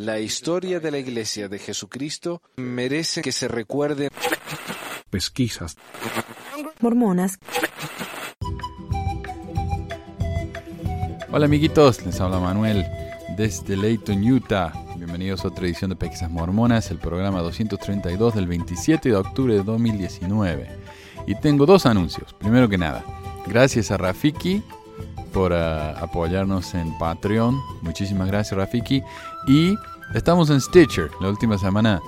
La historia de la Iglesia de Jesucristo merece que se recuerde. Pesquisas. Mormonas. Hola amiguitos, les habla Manuel desde Layton, Utah. Bienvenidos a otra edición de Pesquisas Mormonas, el programa 232 del 27 de octubre de 2019. Y tengo dos anuncios. Primero que nada, gracias a Rafiki por ah, apoyarnos en Patreon. Muchísimas gracias Rafiki. Y estamos en Stitcher. La última semana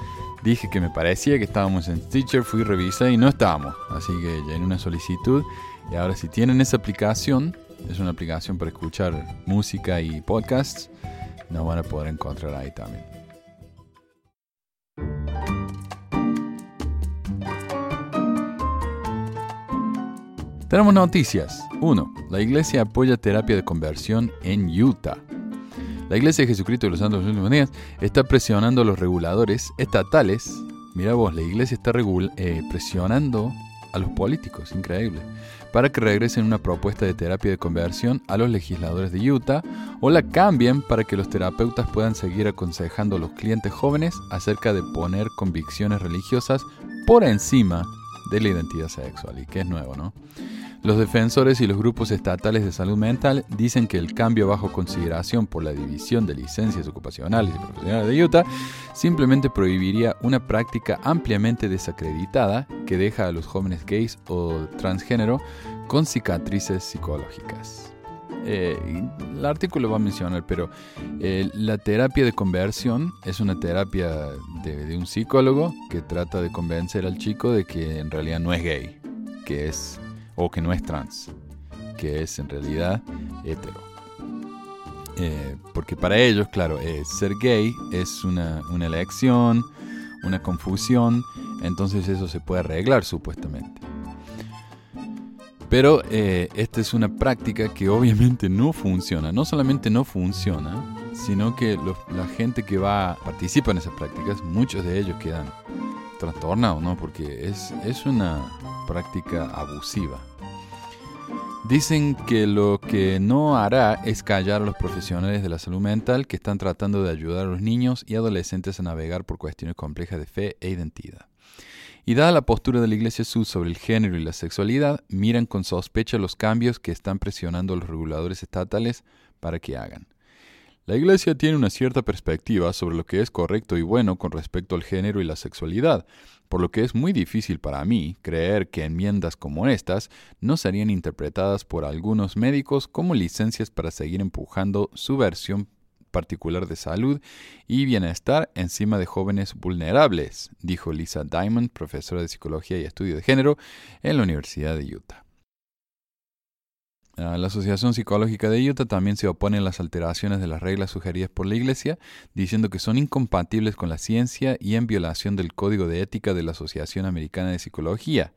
dije que me parecía que estábamos en Stitcher, fui revisé y no estábamos. Así que llené una solicitud. Y ahora si tienen esa aplicación, es una aplicación para escuchar música y podcasts, nos van a poder encontrar ahí también. Tenemos noticias. 1. La iglesia apoya terapia de conversión en Utah. La Iglesia de Jesucristo de los Santos de los Últimos Días está presionando a los reguladores estatales. Mira vos, la Iglesia está eh, presionando a los políticos, increíble, para que regresen una propuesta de terapia de conversión a los legisladores de Utah o la cambien para que los terapeutas puedan seguir aconsejando a los clientes jóvenes acerca de poner convicciones religiosas por encima de la identidad sexual, y que es nuevo, ¿no? Los defensores y los grupos estatales de salud mental dicen que el cambio bajo consideración por la División de Licencias Ocupacionales y Profesionales de Utah simplemente prohibiría una práctica ampliamente desacreditada que deja a los jóvenes gays o transgénero con cicatrices psicológicas. Eh, el artículo va a mencionar, pero eh, la terapia de conversión es una terapia de, de un psicólogo que trata de convencer al chico de que en realidad no es gay, que es o que no es trans, que es en realidad hetero. Eh, porque para ellos, claro, eh, ser gay es una, elección, una confusión, entonces eso se puede arreglar supuestamente. Pero eh, esta es una práctica que obviamente no funciona. No solamente no funciona, sino que la gente que va participa en esas prácticas, muchos de ellos quedan trastornados, ¿no? Porque es, es una práctica abusiva. Dicen que lo que no hará es callar a los profesionales de la salud mental que están tratando de ayudar a los niños y adolescentes a navegar por cuestiones complejas de fe e identidad. Y dada la postura de la Iglesia Sud sobre el género y la sexualidad, miran con sospecha los cambios que están presionando a los reguladores estatales para que hagan. La Iglesia tiene una cierta perspectiva sobre lo que es correcto y bueno con respecto al género y la sexualidad, por lo que es muy difícil para mí creer que enmiendas como estas no serían interpretadas por algunos médicos como licencias para seguir empujando su versión particular de salud y bienestar encima de jóvenes vulnerables, dijo Lisa Diamond, profesora de Psicología y Estudio de Género en la Universidad de Utah. La Asociación Psicológica de Utah también se opone a las alteraciones de las reglas sugeridas por la Iglesia, diciendo que son incompatibles con la ciencia y en violación del Código de Ética de la Asociación Americana de Psicología.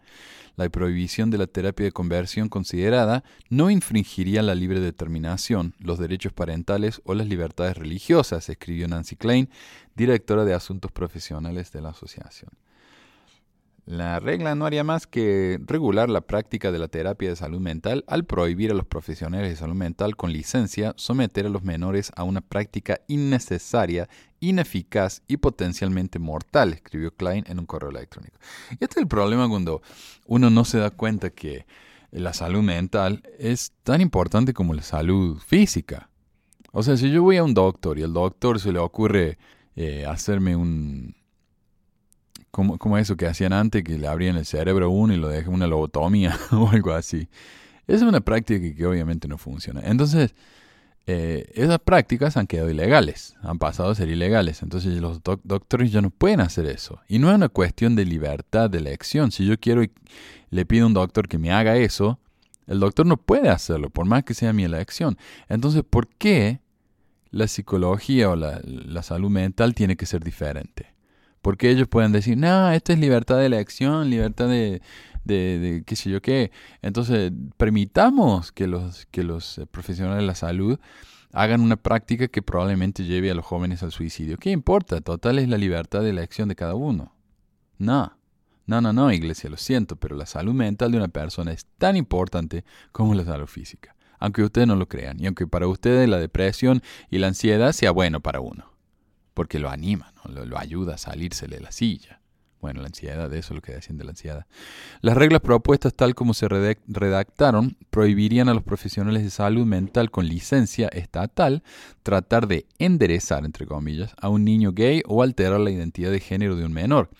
La prohibición de la terapia de conversión considerada no infringiría la libre determinación, los derechos parentales o las libertades religiosas, escribió Nancy Klein, directora de Asuntos Profesionales de la asociación. La regla no haría más que regular la práctica de la terapia de salud mental al prohibir a los profesionales de salud mental con licencia someter a los menores a una práctica innecesaria, ineficaz y potencialmente mortal, escribió Klein en un correo electrónico. Y este es el problema cuando uno no se da cuenta que la salud mental es tan importante como la salud física. O sea, si yo voy a un doctor y al doctor se le ocurre eh, hacerme un, como, eso que hacían antes, que le abrían el cerebro a uno y lo dejan una lobotomía o algo así. Es una práctica que, obviamente no funciona. Entonces, eh, esas prácticas han quedado ilegales, han pasado a ser ilegales. Entonces los doctores ya no pueden hacer eso. Y no es una cuestión de libertad de elección. Si yo quiero y le pido a un doctor que me haga eso, el doctor no puede hacerlo, por más que sea mi elección. Entonces, ¿por qué la psicología o la salud mental tiene que ser diferente? Porque ellos pueden decir, no, esto es libertad de elección, libertad de, de, qué sé yo qué. Entonces, permitamos que los, que los eh, profesionales de la salud hagan una práctica que probablemente lleve a los jóvenes al suicidio. ¿Qué importa? Total es la libertad de elección de cada uno. No. No, no, no, iglesia, lo siento, pero la salud mental de una persona es tan importante como la salud física. Aunque ustedes no lo crean, y aunque para ustedes la depresión y la ansiedad sea bueno para uno. Porque lo anima, lo, ayuda a salírsele de la silla. Bueno, la ansiedad, eso es lo que decían de la ansiedad. Las reglas propuestas tal como se redactaron prohibirían a los profesionales de salud mental con licencia estatal tratar de enderezar, entre comillas, a un niño gay o alterar la identidad de género de un menor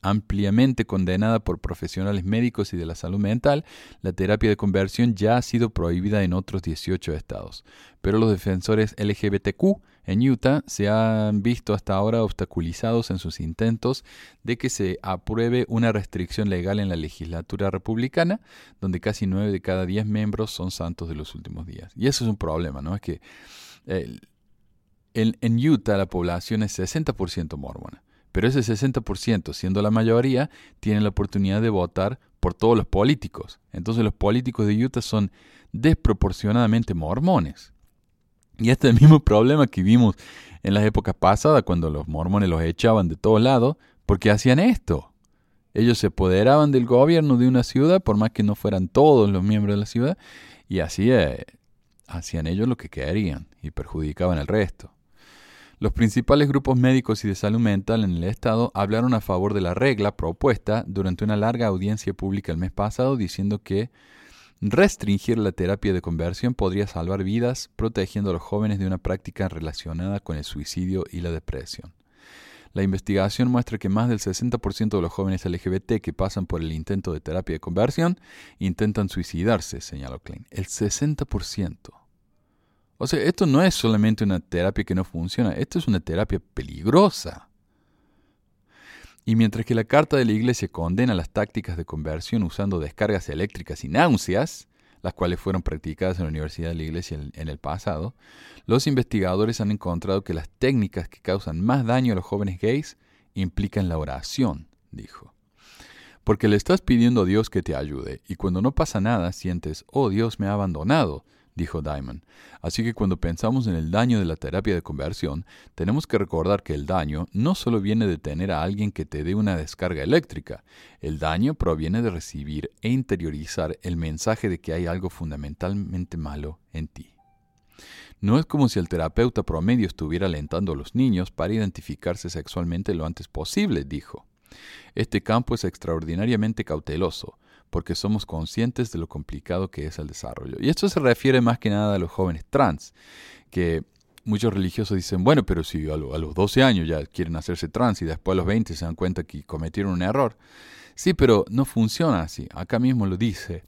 ampliamente condenada por profesionales médicos y de la salud mental, la terapia de conversión ya ha sido prohibida en otros 18 estados. Pero los defensores LGBTQ en Utah se han visto hasta ahora obstaculizados en sus intentos de que se apruebe una restricción legal en la legislatura republicana, donde casi 9 de cada 10 miembros son santos de los últimos días. Y eso es un problema, ¿no? Es que en, Utah la población es 60% mormona. Pero ese 60%, siendo la mayoría, tiene la oportunidad de votar por todos los políticos. Entonces los políticos de Utah son desproporcionadamente mormones. Y este es el mismo problema que vimos en las épocas pasadas, cuando los mormones los echaban de todos lados, porque hacían esto. Ellos se apoderaban del gobierno de una ciudad, por más que no fueran todos los miembros de la ciudad, y así eh, hacían ellos lo que querían y perjudicaban al resto. Los principales grupos médicos y de salud mental en el Estado hablaron a favor de la regla propuesta durante una larga audiencia pública el mes pasado, diciendo que restringir la terapia de conversión podría salvar vidas, protegiendo a los jóvenes de una práctica relacionada con el suicidio y la depresión. La investigación muestra que más del 60% de los jóvenes LGBT que pasan por el intento de terapia de conversión intentan suicidarse, señaló Klein. El 60%. O sea, esto no es solamente una terapia que no funciona, esto es una terapia peligrosa. Y mientras que la carta de la Iglesia condena las tácticas de conversión usando descargas eléctricas y náuseas, las cuales fueron practicadas en la Universidad de la Iglesia en el pasado, los investigadores han encontrado que las técnicas que causan más daño a los jóvenes gays implican la oración, dijo. Porque le estás pidiendo a Dios que te ayude, y cuando no pasa nada sientes, oh Dios me ha abandonado, dijo Diamond. Así que cuando pensamos en el daño de la terapia de conversión, tenemos que recordar que el daño no solo viene de tener a alguien que te dé una descarga eléctrica, el daño proviene de recibir e interiorizar el mensaje de que hay algo fundamentalmente malo en ti. No es como si el terapeuta promedio estuviera alentando a los niños para identificarse sexualmente lo antes posible, dijo. Este campo es extraordinariamente cauteloso, porque somos conscientes de lo complicado que es el desarrollo. Y esto se refiere más que nada a los jóvenes trans, que muchos religiosos dicen, bueno, pero si a, los 12 años ya quieren hacerse trans y después a los 20 se dan cuenta que cometieron un error. Sí, pero no funciona así. Acá mismo lo dice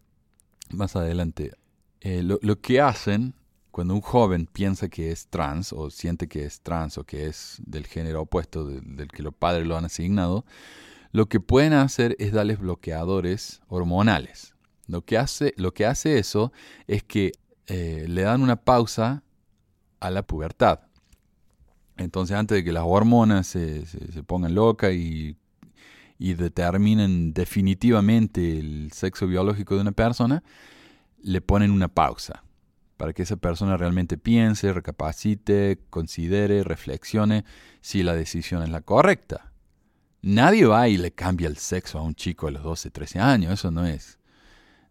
más adelante. Eh, lo, que hacen cuando un joven piensa que es trans o siente que es trans o que es del género opuesto del que los padres lo han asignado, lo que pueden hacer es darles bloqueadores hormonales. Lo que hace, lo que hace eso es que eh, le dan una pausa a la pubertad. Entonces, antes de que las hormonas se, pongan locas y, y, determinen definitivamente el sexo biológico de una persona, le ponen una pausa para que esa persona realmente piense, recapacite, considere, reflexione si la decisión es la correcta. Nadie va y le cambia el sexo a un chico a los 12, 13 años, eso no es.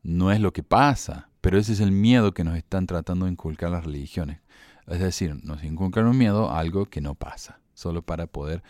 No es lo que pasa, pero ese es el miedo que nos están tratando de inculcar las religiones. Es decir, nos inculcan un miedo a algo que no pasa, solo para poder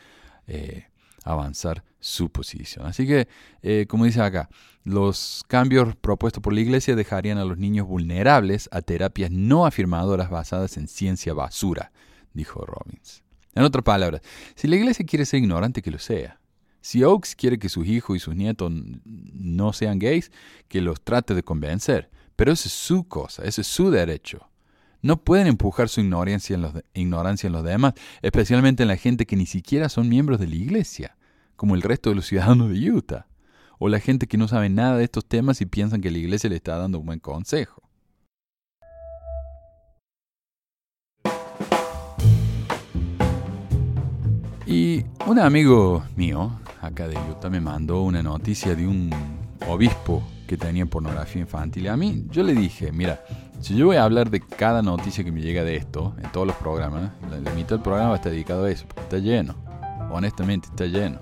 eh, avanzar su posición. Así que, eh, como dice acá, los cambios propuestos por la Iglesia dejarían a los niños vulnerables a terapias no afirmadoras basadas en ciencia basura, dijo Robbins. En otras palabras, si la Iglesia quiere ser ignorante, que lo sea. Si Oaks quiere que sus hijos y sus nietos no sean gays, que los trate de convencer. Pero esa es su cosa, ese es su derecho. No pueden empujar su ignorancia en, los, ignorancia en los demás, especialmente en la gente que ni siquiera son miembros de la iglesia, como el resto de los ciudadanos de Utah, o la gente que no sabe nada de estos temas y piensan que la iglesia le está dando un buen consejo. Y un amigo mío, acá de Utah, me mandó una noticia de un obispo que tenía pornografía infantil. A mí, yo le dije, mira, si yo voy a hablar de cada noticia que me llega de esto, en todos los programas, la, mitad del programa estar dedicado a eso, porque está lleno. Honestamente, está lleno.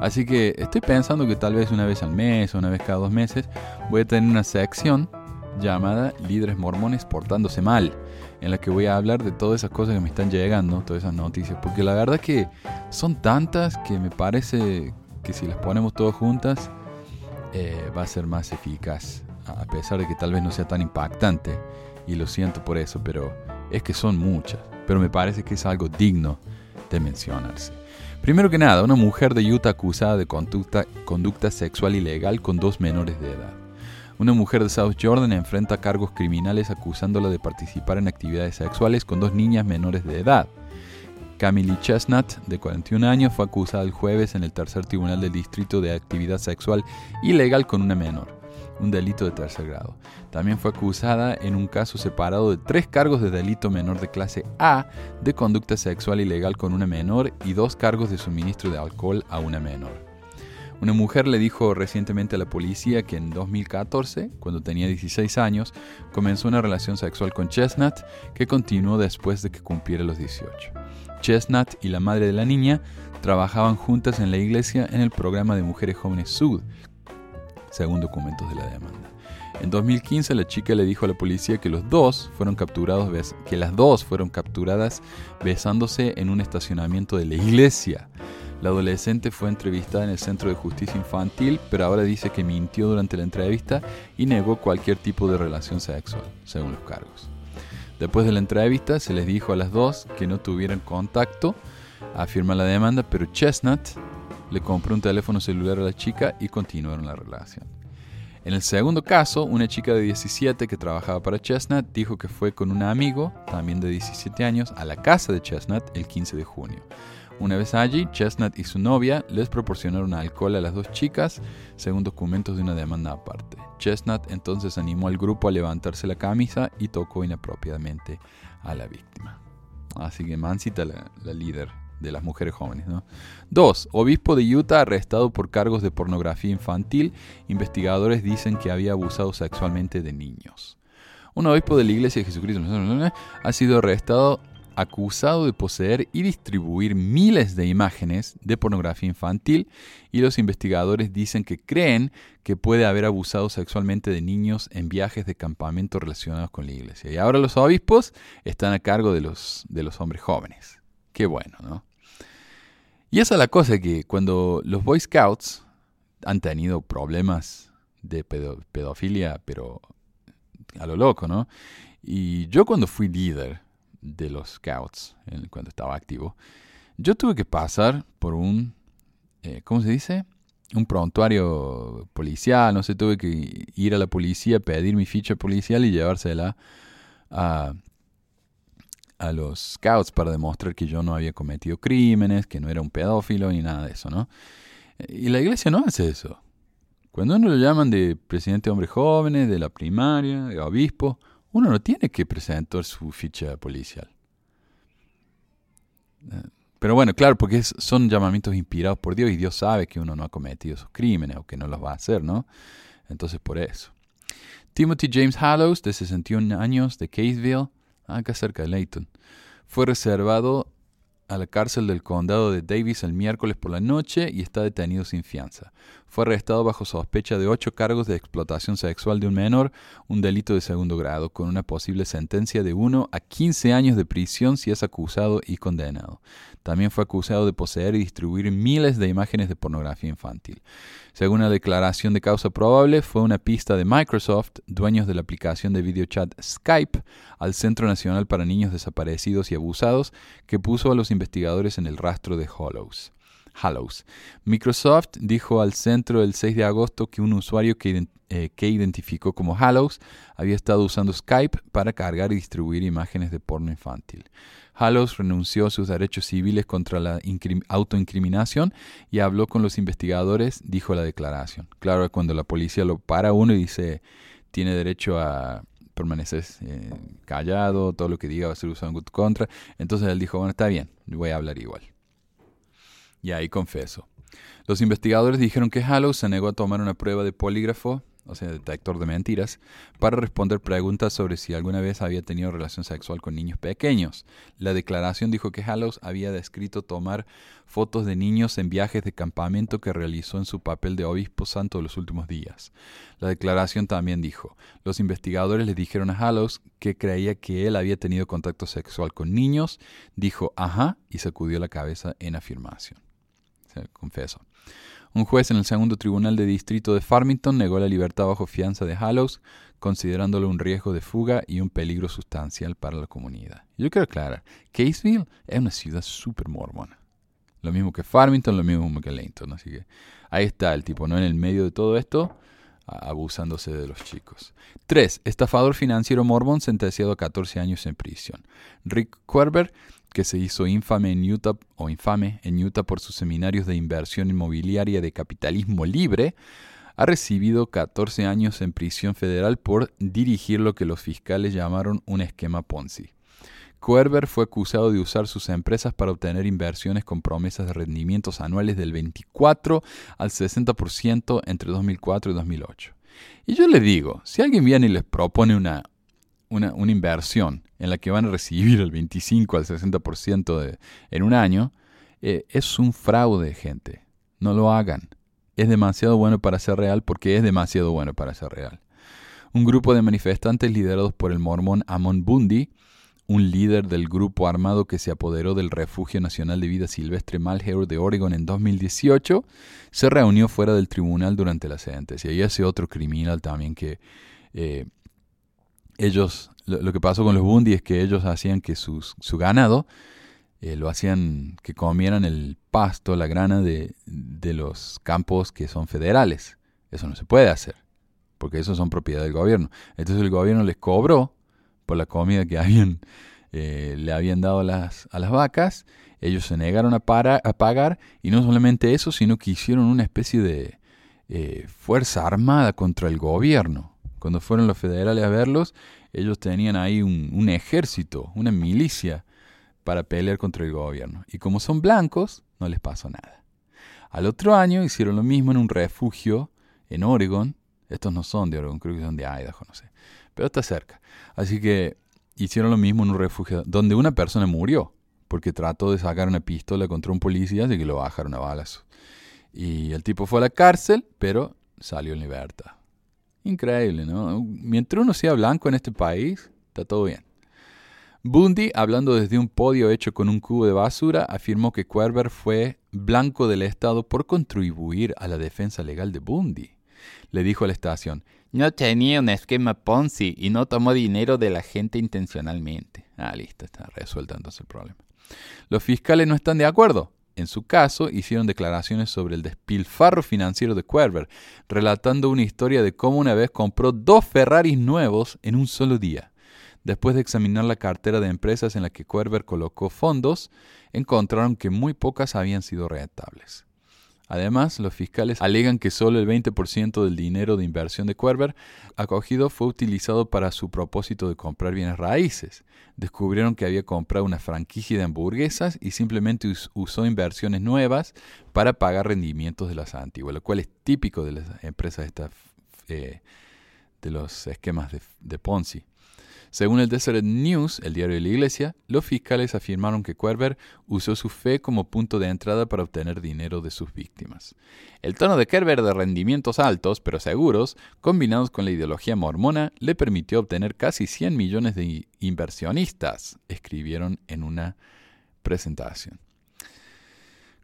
Así que estoy pensando que tal vez una vez al mes o una vez cada dos meses voy a tener una sección llamada Líderes Mormones Portándose Mal, en la que voy a hablar de todas esas cosas que me están llegando, todas esas noticias, porque la verdad que son tantas que me parece que si las ponemos todas juntas eh, va a ser más eficaz, a pesar de que tal vez no sea tan impactante, y lo siento por eso, pero es que son muchas, pero me parece que es algo digno de mencionarse. Primero que nada, una mujer de Utah acusada de conducta, conducta sexual ilegal con dos menores de edad. Una mujer de South Jordan enfrenta cargos criminales acusándola de participar en actividades sexuales con dos niñas menores de edad. Camille Chestnut, de 41 años, fue acusada el jueves en el tercer tribunal del distrito de actividad sexual ilegal con una menor, un delito de tercer grado. También fue acusada en un caso separado de tres cargos de delito menor de clase A de conducta sexual ilegal con una menor y dos cargos de suministro de alcohol a una menor. Una mujer le dijo recientemente a la policía que en 2014, cuando tenía 16 años, comenzó una relación sexual con Chestnut que continuó después de que cumpliera los 18. Chestnut y la madre de la niña trabajaban juntas en la iglesia en el programa de Mujeres Jóvenes Sud, según documentos de la demanda. En 2015 la chica le dijo a la policía que los dos fueron capturados que las dos fueron capturadas besándose en un estacionamiento de la iglesia. La adolescente fue entrevistada en el Centro de Justicia Infantil, pero ahora dice que mintió durante la entrevista y negó cualquier tipo de relación sexual, según los cargos. Después de la entrevista se les dijo a las dos que no tuvieran contacto, afirma la demanda, pero Chestnut le compró un teléfono celular a la chica y continuaron la relación. En el segundo caso, una chica de 17 que trabajaba para Chestnut dijo que fue con un amigo, también de 17 años, a la casa de Chestnut el 15 de junio. Una vez allí, Chestnut y su novia les proporcionaron alcohol a las dos chicas, según documentos de una demanda aparte. Chestnut entonces animó al grupo a levantarse la camisa y tocó inapropiadamente a la víctima. Así que Mancita, la, la líder de las mujeres jóvenes. ¿no? Dos, obispo de Utah arrestado por cargos de pornografía infantil. Investigadores dicen que había abusado sexualmente de niños. Un obispo de la Iglesia de Jesucristo ha sido arrestado acusado de poseer y distribuir miles de imágenes de pornografía infantil y los investigadores dicen que creen que puede haber abusado sexualmente de niños en viajes de campamento relacionados con la iglesia. Y ahora los obispos están a cargo de los, de los hombres jóvenes. Qué bueno, ¿no? Y esa es la cosa que cuando los Boy Scouts han tenido problemas de pedofilia, pero a lo loco, ¿no? Y yo cuando fui líder, de los Scouts cuando estaba activo, yo tuve que pasar por un, eh, ¿cómo se dice? Un prontuario policial, no sé, tuve que ir a la policía, pedir mi ficha policial y llevársela a, a los Scouts para demostrar que yo no había cometido crímenes, que no era un pedófilo ni nada de eso, ¿no? Y la iglesia no hace eso. Cuando uno lo llaman de presidente de hombres jóvenes, de la primaria, de obispo, uno no tiene que presentar su ficha policial. Eh, pero bueno, claro, porque son llamamientos inspirados por Dios y Dios sabe que uno no ha cometido esos crímenes o que no los va a hacer, ¿no? Entonces por eso. Timothy James Hallows, de 61 años, de Caseville, acá cerca de Layton, fue reservado a la cárcel del condado de Davis el miércoles por la noche y está detenido sin fianza. Fue arrestado bajo sospecha de ocho cargos de explotación sexual de un menor, un delito de segundo grado, con una posible sentencia de 1 a 15 años de prisión si es acusado y condenado. También fue acusado de poseer y distribuir miles de imágenes de pornografía infantil. Según la declaración de causa probable, fue una pista de Microsoft, dueños de la aplicación de videochat Skype, al Centro Nacional para Niños Desaparecidos y Abusados, que puso a los investigadores en el rastro de Hollows. Hallows. Microsoft dijo al centro el 6 de agosto que un usuario que, eh, que, identificó como Hallows había estado usando Skype para cargar y distribuir imágenes de porno infantil. Hallows renunció a sus derechos civiles contra la autoincriminación y habló con los investigadores, dijo la declaración. Claro, cuando la policía lo para uno y dice tiene derecho a permanecer eh, callado, todo lo que diga va a ser usado en contra, entonces él dijo, bueno, está bien, voy a hablar igual. Y ahí confeso. Los investigadores dijeron que Hallows se negó a tomar una prueba de polígrafo o sea, detector de mentiras, para responder preguntas sobre si alguna vez había tenido relación sexual con niños pequeños. La declaración dijo que Hallows había descrito tomar fotos de niños en viajes de campamento que realizó en su papel de obispo santo los últimos días. La declaración también dijo, los investigadores le dijeron a Hallows que creía que él había tenido contacto sexual con niños, dijo ajá y sacudió la cabeza en afirmación. Se confesó. Un juez en el segundo tribunal de distrito de Farmington negó la libertad bajo fianza de Hallows, considerándolo un riesgo de fuga y un peligro sustancial para la comunidad. Yo quiero aclarar, Caseville es una ciudad súper mormona. Lo mismo que Farmington, lo mismo que Langton. Así que ahí está el tipo, ¿no? En el medio de todo esto, abusándose de los chicos. 3. Estafador financiero mormón sentenciado a 14 años en prisión. Rick Querber que se hizo infame en Utah o infame en Utah por sus seminarios de inversión inmobiliaria de capitalismo libre, ha recibido 14 años en prisión federal por dirigir lo que los fiscales llamaron un esquema Ponzi. Coerber fue acusado de usar sus empresas para obtener inversiones con promesas de rendimientos anuales del 24 al 60% entre 2004 y 2008. Y yo le digo, si alguien viene y les propone una, una, inversión en la que van a recibir el 25 al 60% de, en un año, eh, es un fraude, gente. No lo hagan. Es demasiado bueno para ser real porque es demasiado bueno para ser real. Un grupo de manifestantes liderados por el mormón Amon Bundy, un líder del grupo armado que se apoderó del Refugio Nacional de Vida Silvestre Malheur de Oregon en 2018, se reunió fuera del tribunal durante la sentencia. Y ese otro criminal también que eh, ellos, lo, que pasó con los Bundy es que ellos hacían que su ganado eh, lo hacían que comieran el pasto, la grana de, de, los campos que son federales. Eso no se puede hacer, porque eso son propiedad del gobierno. Entonces el gobierno les cobró por la comida que habían, eh, le habían dado las, a las vacas. Ellos se negaron a, para, a pagar y no solamente eso, sino que hicieron una especie de eh, fuerza armada contra el gobierno cuando fueron los federales a verlos, ellos tenían ahí un, ejército, una milicia para pelear contra el gobierno. Y como son blancos, no les pasó nada. Al otro año hicieron lo mismo en un refugio en Oregon. Estos no son de Oregon, creo que son de Idaho, no sé. Pero está cerca. Así que hicieron lo mismo en un refugio donde una persona murió porque trató de sacar una pistola contra un policía, así que lo bajaron a balas. Y el tipo fue a la cárcel, pero salió en libertad. Increíble, ¿no? Mientras uno sea blanco en este país, está todo bien. Bundy, hablando desde un podio hecho con un cubo de basura, afirmó que Querber fue blanco del Estado por contribuir a la defensa legal de Bundy. Le dijo a la estación, no tenía un esquema Ponzi y no tomó dinero de la gente intencionalmente. Ah, listo, está resuelto entonces el problema. Los fiscales no están de acuerdo. En su caso, hicieron declaraciones sobre el despilfarro financiero de Querber, relatando una historia de cómo una vez compró dos Ferraris nuevos en un solo día. Después de examinar la cartera de empresas en la que Querber colocó fondos, encontraron que muy pocas habían sido rentables. Además, los fiscales alegan que solo el 20% del dinero de inversión de Querber acogido fue utilizado para su propósito de comprar bienes raíces. Descubrieron que había comprado una franquicia de hamburguesas y simplemente usó inversiones nuevas para pagar rendimientos de las antiguas, lo cual es típico de las empresas eh, de los esquemas de Ponzi. Según el Deseret News, el diario de la iglesia, los fiscales afirmaron que Querber usó su fe como punto de entrada para obtener dinero de sus víctimas. El tono de Kerber de rendimientos altos, pero seguros, combinados con la ideología mormona, le permitió obtener casi 100 millones de inversionistas, escribieron en una presentación.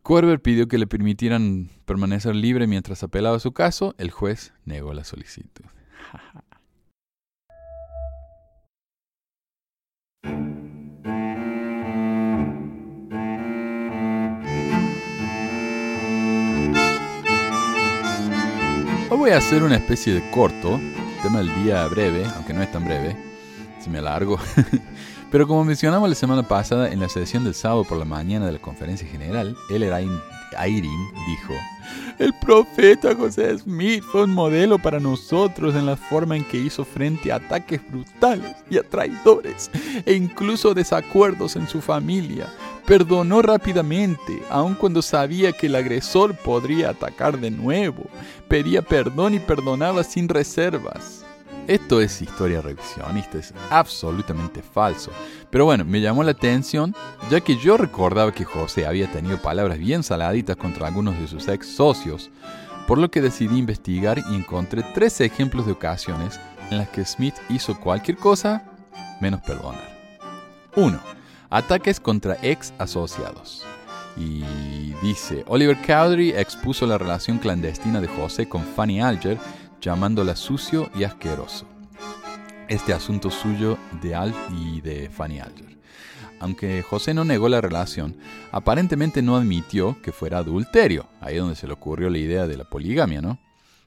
Querber pidió que le permitieran permanecer libre mientras apelaba su caso. El juez negó la solicitud. Hoy voy a hacer una especie de corto, tema del día breve, aunque no es tan breve, si me alargo. Pero como mencionamos la semana pasada en la sesión del sábado por la mañana de la conferencia general, el Airin dijo, el profeta José Smith fue un modelo para nosotros en la forma en que hizo frente a ataques brutales y a traidores e incluso desacuerdos en su familia Perdonó rápidamente, aun cuando sabía que el agresor podría atacar de nuevo. Pedía perdón y perdonaba sin reservas. Esto es historia revisionista, es absolutamente falso. Pero bueno, me llamó la atención, ya que yo recordaba que José había tenido palabras bien saladitas contra algunos de sus ex socios, por lo que decidí investigar y encontré tres ejemplos de ocasiones en las que Smith hizo cualquier cosa menos perdonar. 1. Ataques contra ex asociados. Y dice, Oliver Cowdery expuso la relación clandestina de José con Fanny Alger llamándola sucio y asqueroso. Este asunto suyo de Alf y de Fanny Alger. Aunque José no negó la relación, aparentemente no admitió que fuera adulterio, ahí donde se le ocurrió la idea de la poligamia, ¿no?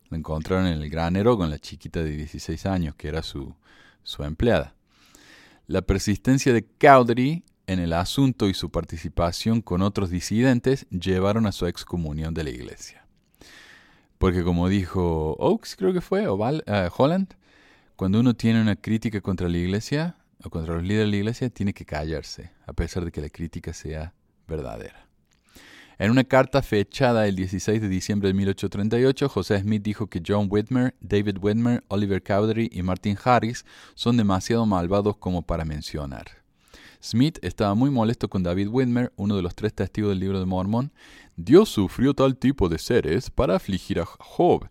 Lo encontraron en el granero con la chiquita de 16 años, que era su, su empleada. La persistencia de Cowdery en el asunto y su participación con otros disidentes llevaron a su excomunión de la iglesia. Porque como dijo Oaks, creo que fue, o eh, Holland, cuando uno tiene una crítica contra la iglesia o contra los líderes de la iglesia, tiene que callarse, a pesar de que la crítica sea verdadera. En una carta fechada el 16 de diciembre de 1838, José Smith dijo que John Whitmer, David Whitmer, Oliver Cowdery y Martin Harris son demasiado malvados como para mencionar. Smith estaba muy molesto con David Whitmer, uno de los tres testigos del libro de Mormón. Dios sufrió tal tipo de seres para afligir a Job.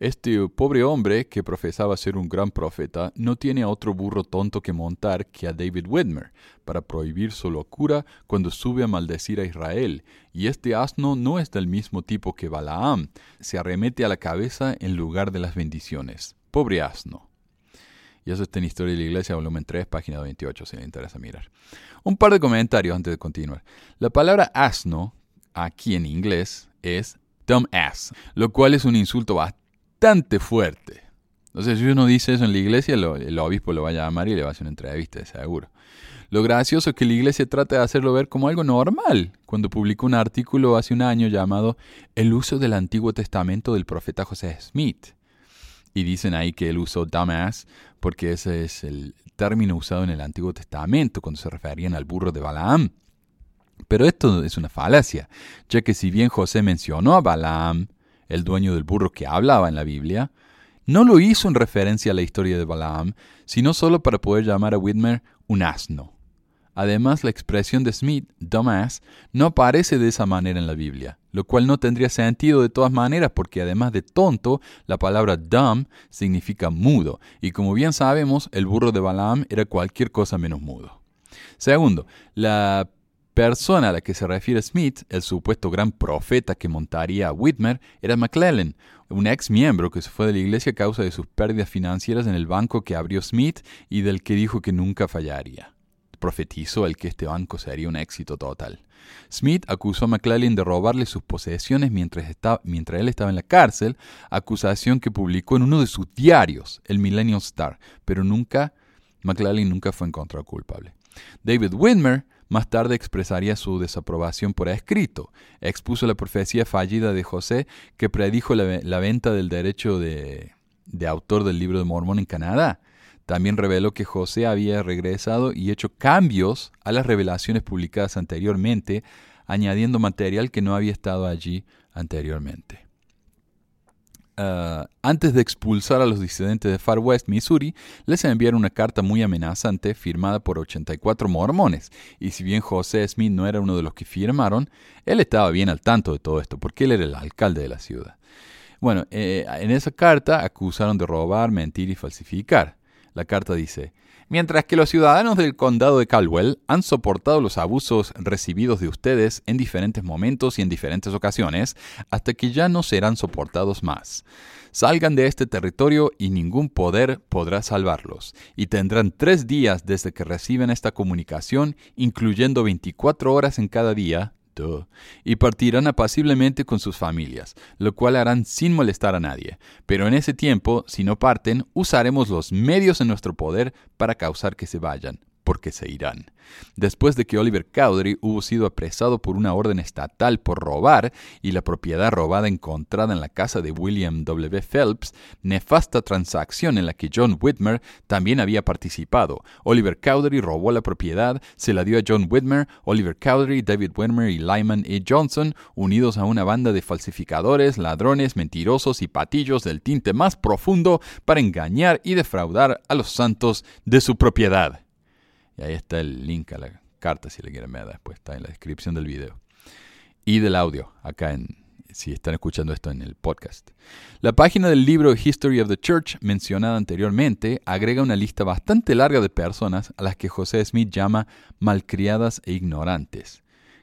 Este pobre hombre, que profesaba ser un gran profeta, no tiene a otro burro tonto que montar que a David Whitmer, para prohibir su locura cuando sube a maldecir a Israel. Y este asno no es del mismo tipo que Balaam, se arremete a la cabeza en lugar de las bendiciones. Pobre asno. Y eso está en Historia de la Iglesia, volumen 3, página 28, si le interesa mirar. Un par de comentarios antes de continuar. La palabra asno, aquí en inglés, es dumb ass, lo cual es un insulto bastante fuerte. Entonces, si uno dice eso en la iglesia, el obispo lo va a llamar y le va a hacer una entrevista, de seguro. Lo gracioso es que la iglesia trata de hacerlo ver como algo normal, cuando publicó un artículo hace un año llamado El uso del Antiguo Testamento del profeta José Smith. Y dicen ahí que él usó dumbass porque ese es el término usado en el Antiguo Testamento cuando se referían al burro de Balaam. Pero esto es una falacia, ya que si bien José mencionó a Balaam, el dueño del burro que hablaba en la Biblia, no lo hizo en referencia a la historia de Balaam, sino solo para poder llamar a Whitmer un asno. Además, la expresión de Smith, dumbass, no aparece de esa manera en la Biblia, lo cual no tendría sentido de todas maneras porque además de tonto, la palabra dumb significa mudo, y como bien sabemos, el burro de Balaam era cualquier cosa menos mudo. Segundo, la persona a la que se refiere Smith, el supuesto gran profeta que montaría a Whitmer, era McClellan, un ex miembro que se fue de la iglesia a causa de sus pérdidas financieras en el banco que abrió Smith y del que dijo que nunca fallaría profetizó el que este banco sería un éxito total. Smith acusó a McClellan de robarle sus posesiones mientras, mientras él estaba en la cárcel, acusación que publicó en uno de sus diarios, el Millennial Star, pero nunca, McClellan nunca fue encontrado culpable. David Whitmer más tarde expresaría su desaprobación por escrito. Expuso la profecía fallida de José que predijo la, venta del derecho de, de autor del libro de Mormón en Canadá. También reveló que José había regresado y hecho cambios a las revelaciones publicadas anteriormente, añadiendo material que no había estado allí anteriormente. Ah, antes de expulsar a los disidentes de Far West, Missouri, les enviaron una carta muy amenazante firmada por 84 mormones. Y si bien José Smith no era uno de los que firmaron, él estaba bien al tanto de todo esto, porque él era el alcalde de la ciudad. Bueno, eh, en esa carta acusaron de robar, mentir y falsificar. La carta dice, Mientras que los ciudadanos del condado de Caldwell han soportado los abusos recibidos de ustedes en diferentes momentos y en diferentes ocasiones, hasta que ya no serán soportados más. Salgan de este territorio y ningún poder podrá salvarlos, y tendrán tres días desde que reciben esta comunicación, incluyendo 24 horas en cada día, y partirán apaciblemente con sus familias, lo cual harán sin molestar a nadie. Pero en ese tiempo, si no parten, usaremos los medios en nuestro poder para causar que se vayan. Porque se irán. Después de que Oliver Cowdery hubo sido apresado por una orden estatal por robar y la propiedad robada encontrada en la casa de William W. Phelps, nefasta transacción en la que John Whitmer también había participado. Oliver Cowdery robó la propiedad, se la dio a John Whitmer, Oliver Cowdery, David Whitmer y Lyman E. Johnson, unidos a una banda de falsificadores, ladrones, mentirosos y patillos del tinte más profundo para engañar y defraudar a los santos de su propiedad. Y ahí está el link a la carta si le quieren ver después, está en la descripción del video. Y del audio, acá en, si están escuchando esto en el podcast. La página del libro History of the Church, mencionada anteriormente, agrega una lista bastante larga de personas a las que José Smith llama malcriadas e ignorantes,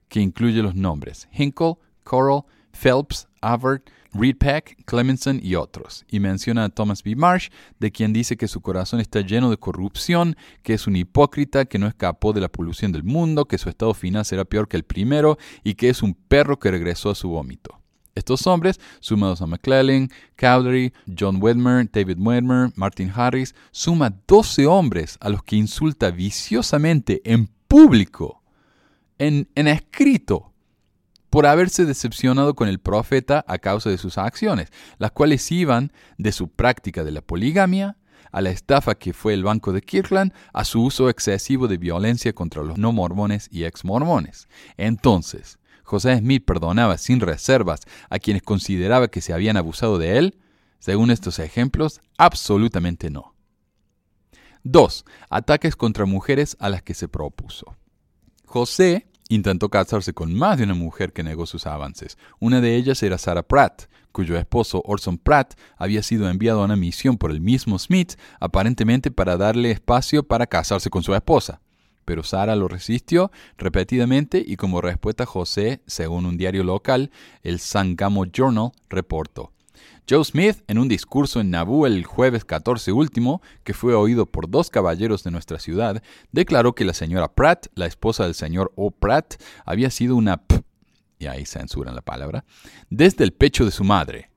que incluye los nombres Hinkle, Coral, Phelps, Avert, Reed Peck, Clemenson y otros, y menciona a Thomas B. Marsh, de quien dice que su corazón está lleno de corrupción, que es un hipócrita, que no escapó de la polución del mundo, que su estado final será peor que el primero, y que es un perro que regresó a su vómito. Estos hombres, sumados a McClellan, Cowdery, John Wedmer, David Wedmer, Martin Harris, suma 12 hombres a los que insulta viciosamente en público, en, en escrito, por haberse decepcionado con el profeta a causa de sus acciones, las cuales iban de su práctica de la poligamia, a la estafa que fue el Banco de Kirkland, a su uso excesivo de violencia contra los no mormones y ex mormones. Entonces, José Smith perdonaba sin reservas a quienes consideraba que se habían abusado de él. Según estos ejemplos, absolutamente no. 2. Ataques contra mujeres a las que se propuso. José Intentó casarse con más de una mujer que negó sus avances. Una de ellas era Sarah Pratt, cuyo esposo Orson Pratt había sido enviado a una misión por el mismo Smith, aparentemente para darle espacio para casarse con su esposa. Pero Sarah lo resistió repetidamente y como respuesta José, según un diario local, el Sangamo Journal, reportó. Joe Smith, en un discurso en Nauvoo el jueves 14 último, que fue oído por dos caballeros de nuestra ciudad, declaró que la señora Pratt, la esposa del señor O. Pratt, había sido una p y ahí censuran la palabra, desde el pecho de su madre.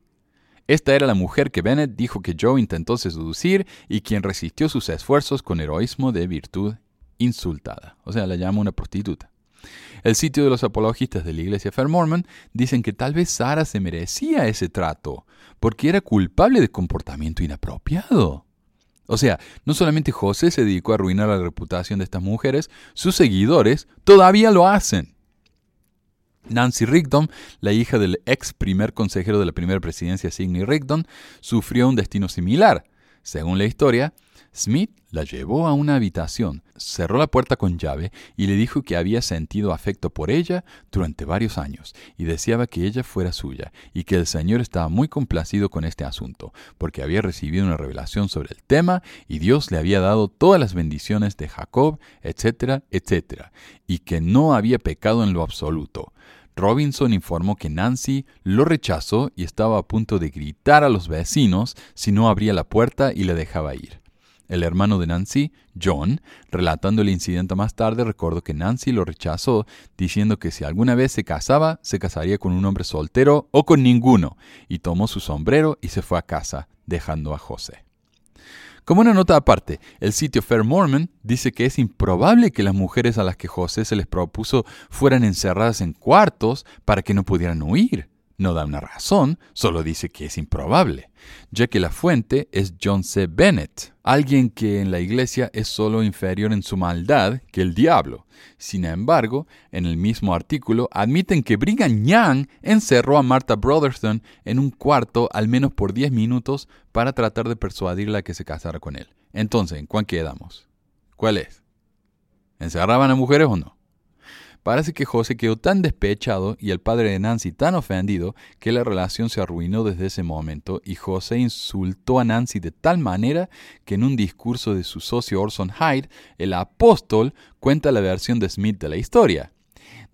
Esta era la mujer que Bennett dijo que Joe intentó seducir y quien resistió sus esfuerzos con heroísmo de virtud insultada. O sea, la llama una prostituta. El sitio de los apologistas de la iglesia Fair Mormon dicen que tal vez Sara se merecía ese trato, porque era culpable de comportamiento inapropiado. O sea, no solamente José se dedicó a arruinar la reputación de estas mujeres, sus seguidores todavía lo hacen. Nancy Rigdon, la hija del ex primer consejero de la primera presidencia Sidney Rigdon, sufrió un destino similar. Según la historia, Smith la llevó a una habitación, cerró la puerta con llave y le dijo que había sentido afecto por ella durante varios años y deseaba que ella fuera suya y que el Señor estaba muy complacido con este asunto, porque había recibido una revelación sobre el tema y Dios le había dado todas las bendiciones de Jacob, etcétera, etcétera, y que no había pecado en lo absoluto. Robinson informó que Nancy lo rechazó y estaba a punto de gritar a los vecinos si no abría la puerta y le dejaba ir. El hermano de Nancy, John, relatando el incidente más tarde, recordó que Nancy lo rechazó, diciendo que si alguna vez se casaba, se casaría con un hombre soltero o con ninguno, y tomó su sombrero y se fue a casa, dejando a José. Como una nota aparte, el sitio Fair Mormon dice que es improbable que las mujeres a las que José se les propuso fueran encerradas en cuartos para que no pudieran huir. No da una razón, solo dice que es improbable, ya que la fuente es John C. Bennett, alguien que en la iglesia es solo inferior en su maldad que el diablo. Sin embargo, en el mismo artículo admiten que Brigham Young encerró a Martha Brotherton en un cuarto al menos por 10 minutos para tratar de persuadirla a que se casara con él. Entonces, ¿en cuál quedamos? ¿Cuál es? ¿Encerraban a mujeres o no? Parece que José quedó tan despechado y el padre de Nancy tan ofendido que la relación se arruinó desde ese momento y José insultó a Nancy de tal manera que en un discurso de su socio Orson Hyde, el apóstol cuenta la versión de Smith de la historia.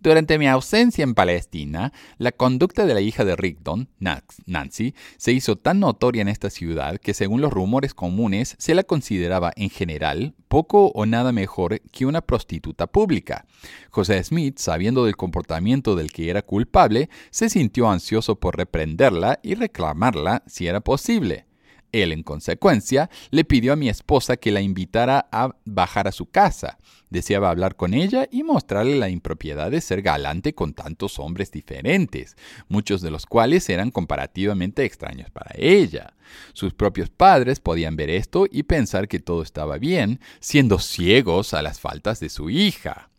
Durante mi ausencia en Palestina, la conducta de la hija de Rigdon, Nancy, se hizo tan notoria en esta ciudad que según los rumores comunes se la consideraba en general poco o nada mejor que una prostituta pública. José Smith, sabiendo del comportamiento del que era culpable, se sintió ansioso por reprenderla y reclamarla si era posible. Él, en consecuencia, le pidió a mi esposa que la invitara a bajar a su casa. Deseaba hablar con ella y mostrarle la impropiedad de ser galante con tantos hombres diferentes, muchos de los cuales eran comparativamente extraños para ella. Sus propios padres podían ver esto y pensar que todo estaba bien, siendo ciegos a las faltas de su hija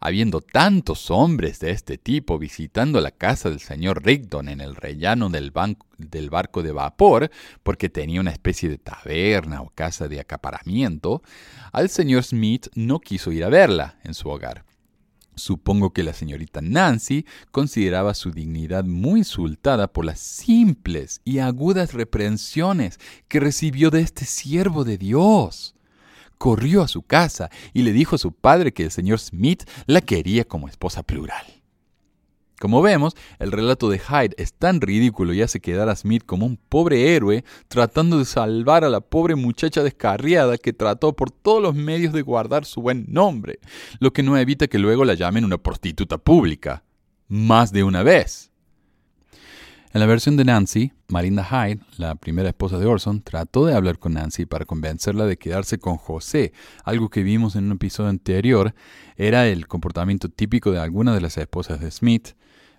habiendo tantos hombres de este tipo visitando la casa del señor Rigdon en el rellano del, barco de vapor, porque tenía una especie de taberna o casa de acaparamiento, al señor Smith no quiso ir a verla en su hogar. Supongo que la señorita Nancy consideraba su dignidad muy insultada por las simples y agudas reprensiones que recibió de este siervo de Dios corrió a su casa y le dijo a su padre que el señor Smith la quería como esposa plural. Como vemos, el relato de Hyde es tan ridículo y hace quedar a Smith como un pobre héroe tratando de salvar a la pobre muchacha descarriada que trató por todos los medios de guardar su buen nombre, lo que no evita que luego la llamen una prostituta pública. Más de una vez. En la versión de Nancy, Marinda Hyde, la primera esposa de Orson, trató de hablar con Nancy para convencerla de quedarse con José. Algo que vimos en un episodio anterior era el comportamiento típico de algunas de las esposas de Smith.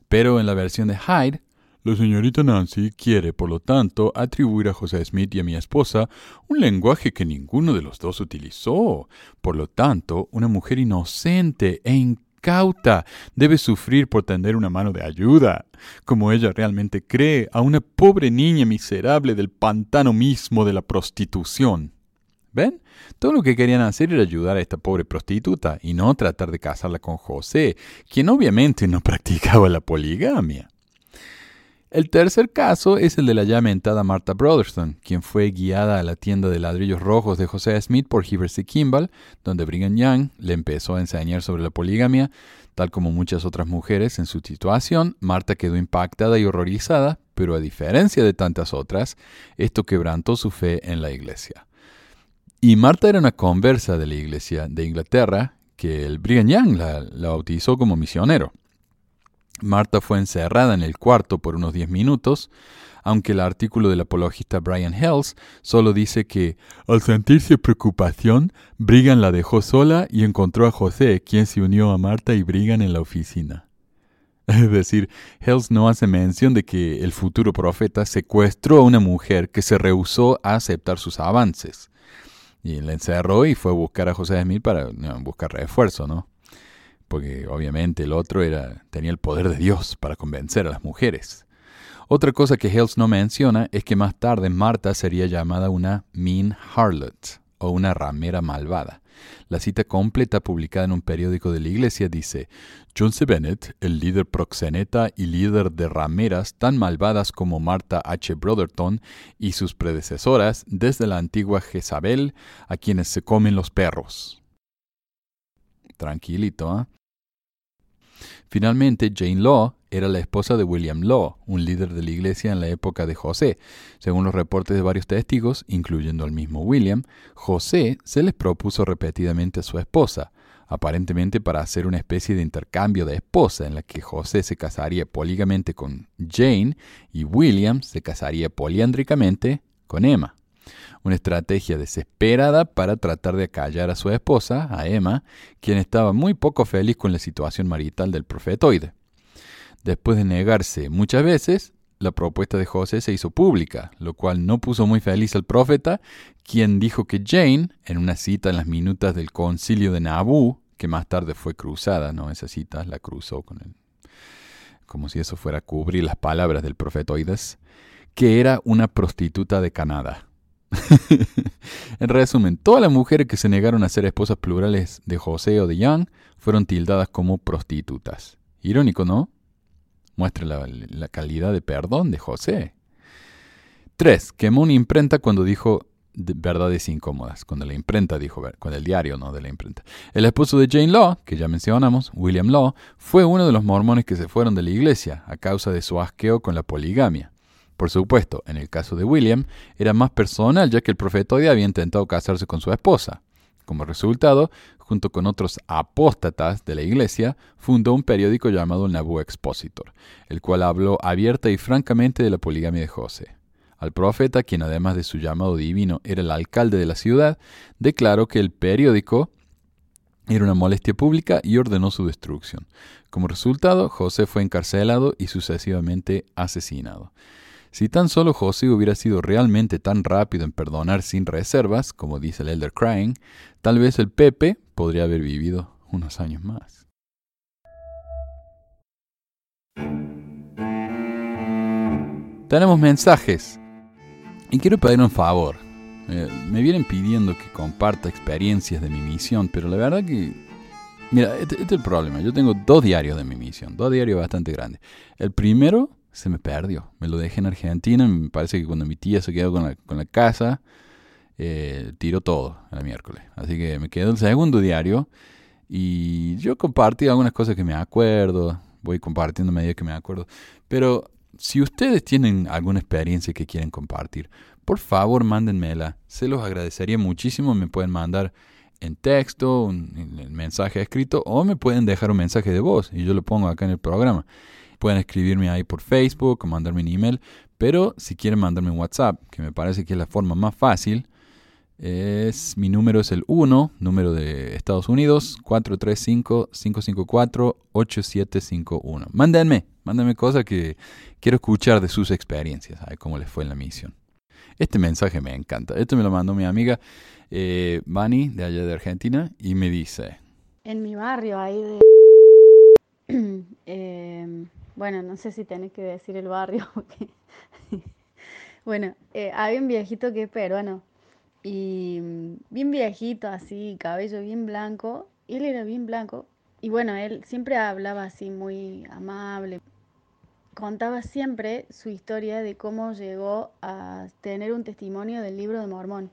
Pero en la versión de Hyde, la señorita Nancy quiere, por lo tanto, atribuir a José Smith y a mi esposa un lenguaje que ninguno de los dos utilizó. Por lo tanto, una mujer inocente e cauta debe sufrir por tender una mano de ayuda, como ella realmente cree, a una pobre niña miserable del pantano mismo de la prostitución. ¿Ven? Todo lo que querían hacer era ayudar a esta pobre prostituta y no tratar de casarla con José, quien obviamente no practicaba la poligamia. El tercer caso es el de la ya mentada Martha Brotherston, quien fue guiada a la tienda de ladrillos rojos de José Smith por Heber C. Kimball, donde Brigham Young le empezó a enseñar sobre la poligamia. Tal como muchas otras mujeres en su situación, Marta quedó impactada y horrorizada, pero a diferencia de tantas otras, esto quebrantó su fe en la iglesia. Y Marta era una conversa de la iglesia de Inglaterra que el Brigham Young la, la bautizó como misionero. Marta fue encerrada en el cuarto por unos diez minutos, aunque el artículo del apologista Brian Hells solo dice que, al sentirse preocupación, Brigham la dejó sola y encontró a José, quien se unió a Marta y Brigham en la oficina. Es decir, Hells no hace mención de que el futuro profeta secuestró a una mujer que se rehusó a aceptar sus avances. Y la encerró y fue a buscar a José Smith para buscar refuerzo, ¿no? Porque obviamente el otro era, tenía el poder de Dios para convencer a las mujeres. Otra cosa que Hells no menciona es que más tarde Marta sería llamada una mean harlot o una ramera malvada. La cita completa publicada en un periódico de la iglesia dice, John C. Bennett, el líder proxeneta y líder de rameras tan malvadas como Marta H. Brotherton y sus predecesoras desde la antigua Jezabel, a quienes se comen los perros. Tranquilito, ¿ah? Finalmente, Jane Law era la esposa de William Law, un líder de la iglesia en la época de José. Según los reportes de varios testigos, incluyendo al mismo William, José se les propuso repetidamente a su esposa, aparentemente para hacer una especie de intercambio de esposa en la que José se casaría polígamente con Jane y William se casaría poliándricamente con Emma una estrategia desesperada para tratar de acallar a su esposa, a Emma, quien estaba muy poco feliz con la situación marital del profetoide. Después de negarse muchas veces, la propuesta de José se hizo pública, lo cual no puso muy feliz al profeta, quien dijo que Jane, en una cita en las minutas del concilio de Nabú, que más tarde fue cruzada, ¿no? Esa cita la cruzó con él, como si eso fuera a cubrir las palabras del profetoides, que era una prostituta de Canadá. en resumen, todas las mujeres que se negaron a ser esposas plurales de José o de Young fueron tildadas como prostitutas. Irónico, ¿no? Muestra la, calidad de perdón de José. 3. Quemó una imprenta cuando dijo verdades incómodas. Cuando la imprenta dijo, con el diario, no de la imprenta. El esposo de Jane Law, que ya mencionamos, William Law, fue uno de los mormones que se fueron de la iglesia a causa de su asqueo con la poligamia. Por supuesto, en el caso de William, era más personal ya que el profeta hoy había intentado casarse con su esposa. Como resultado, junto con otros apóstatas de la iglesia, fundó un periódico llamado el Nabu Expositor, el cual habló abierta y francamente de la poligamia de José. Al profeta, quien además de su llamado divino era el alcalde de la ciudad, declaró que el periódico era una molestia pública y ordenó su destrucción. Como resultado, José fue encarcelado y sucesivamente asesinado. Si tan solo José hubiera sido realmente tan rápido en perdonar sin reservas, como dice el Elder Crying, tal vez el Pepe podría haber vivido unos años más. Tenemos mensajes. Y quiero pedir un favor. Eh, me vienen pidiendo que comparta experiencias de mi misión, pero la verdad que... Mira, este, este, es el problema. Yo tengo dos diarios de mi misión, dos diarios bastante grandes. El primero se me perdió. Me lo dejé en Argentina. Me parece que cuando mi tía se quedó con la, con la casa, eh, tiró todo el miércoles. Así que me quedó el segundo diario. Y yo compartí algunas cosas que me acuerdo. Voy compartiendo medida que me acuerdo. Pero si ustedes tienen alguna experiencia que quieren compartir, por favor mándenmela. Se los agradecería muchísimo. Me pueden mandar en texto, un, mensaje escrito o me pueden dejar un mensaje de voz y yo lo pongo acá en el programa. Pueden escribirme ahí por Facebook o mandarme un email, pero si quieren mandarme un WhatsApp, que me parece que es la forma más fácil, es, mi número es el 1, número de Estados Unidos, 435-554-8751. Mándenme, mándenme cosas que quiero escuchar de sus experiencias, cómo les fue en la misión. Este mensaje me encanta. Esto me lo mandó mi amiga eh, Bani, de allá de Argentina, y me dice... En mi barrio ahí de... eh, bueno, no sé si tenés que decir el barrio. bueno, eh, había un viejito que es peruano. Y mm, bien viejito, así, cabello bien blanco. Él era bien blanco. Y bueno, él siempre hablaba así, muy amable. Contaba siempre su historia de cómo llegó a tener un testimonio del libro de Mormón.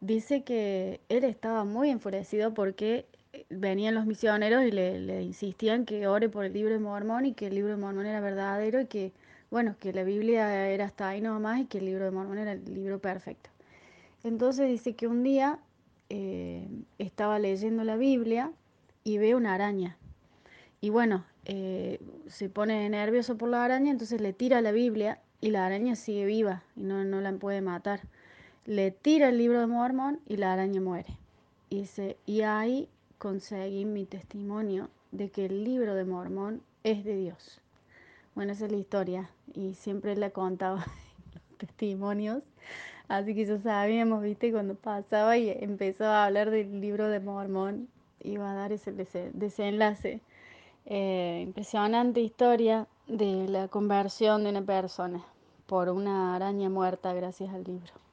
Dice que él estaba muy enfurecido porque venían los misioneros y le, insistían que ore por el libro de Mormón y que el libro de Mormón era verdadero y que, bueno, que la Biblia era hasta ahí nomás y que el libro de Mormón era el libro perfecto. Entonces dice que un día eh, estaba leyendo la Biblia y ve una araña. Y bueno, eh, se pone nervioso por la araña, entonces le tira la Biblia y la araña sigue viva y no, no la puede matar. Le tira el libro de Mormón y la araña muere. Y, dice, y ahí conseguí mi testimonio de que el libro de Mormón es de Dios. Bueno, esa es la historia y siempre le contaba los testimonios. Así que ya sabíamos, viste, cuando pasaba y empezó a hablar del libro de Mormón, iba a dar ese desenlace. Eh, impresionante historia de la conversión de una persona por una araña muerta gracias al libro.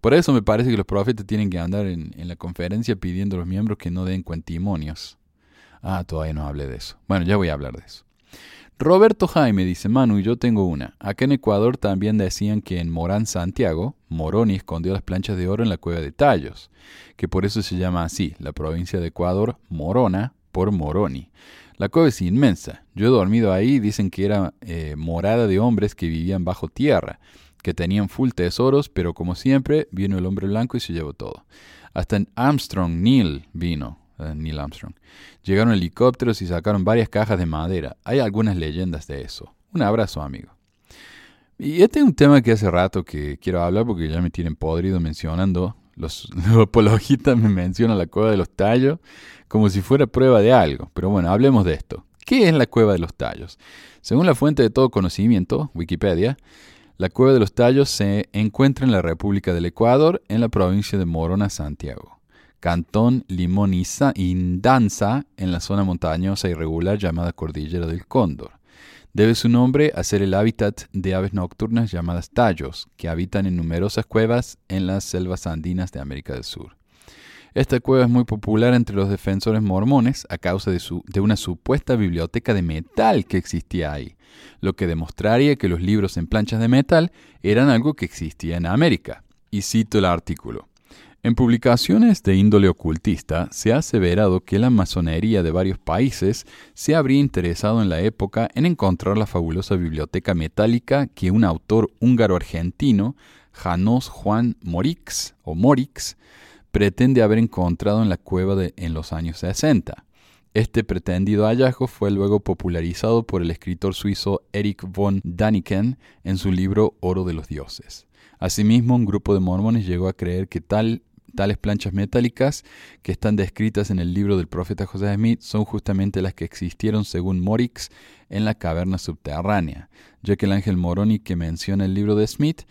Por eso me parece que los profetas tienen que andar en, la conferencia pidiendo a los miembros que no den cuantimonios. Ah, todavía no hablé de eso. Bueno, ya voy a hablar de eso. Roberto Jaime dice, Manu, yo tengo una. Acá en Ecuador también decían que en Morán, Santiago, Moroni escondió las planchas de oro en la cueva de Tallos, que por eso se llama así, la provincia de Ecuador, Morona, por Moroni. La cueva es inmensa. Yo he dormido ahí dicen que era eh, morada de hombres que vivían bajo tierra que tenían full tesoros, pero como siempre, vino el hombre blanco y se llevó todo. Hasta en Armstrong, Neil vino, eh, Neil Armstrong. Llegaron helicópteros y sacaron varias cajas de madera. Hay algunas leyendas de eso. Un abrazo, amigo. Y este es un tema que hace rato que quiero hablar porque ya me tienen podrido mencionando. Los, los apologistas me mencionan la cueva de los tallos como si fuera prueba de algo. Pero bueno, hablemos de esto. ¿Qué es la cueva de los tallos? Según la fuente de todo conocimiento, Wikipedia, la Cueva de los Tallos se encuentra en la República del Ecuador, en la provincia de Morona, Santiago. Cantón Limoniza Indanza, en la zona montañosa y regular llamada Cordillera del Cóndor. Debe su nombre a ser el hábitat de aves nocturnas llamadas tallos, que habitan en numerosas cuevas en las selvas andinas de América del Sur. Esta cueva es muy popular entre los defensores mormones a causa de, de una supuesta biblioteca de metal que existía ahí, lo que demostraría que los libros en planchas de metal eran algo que existía en América. Y cito el artículo. En publicaciones de índole ocultista se ha aseverado que la masonería de varios países se habría interesado en la época en encontrar la fabulosa biblioteca metálica que un autor húngaro-argentino, Janos Juan Morix, o Morix, pretende haber encontrado en la cueva de, en los años 60. Este pretendido hallazgo fue luego popularizado por el escritor suizo Erich von Daniken en su libro Oro de los Dioses. Asimismo, un grupo de mormones llegó a creer que tal, tales planchas metálicas que están descritas en el libro del profeta José Smith son justamente las que existieron según Morix en la caverna subterránea, ya que el ángel Moroni que menciona el libro de Smith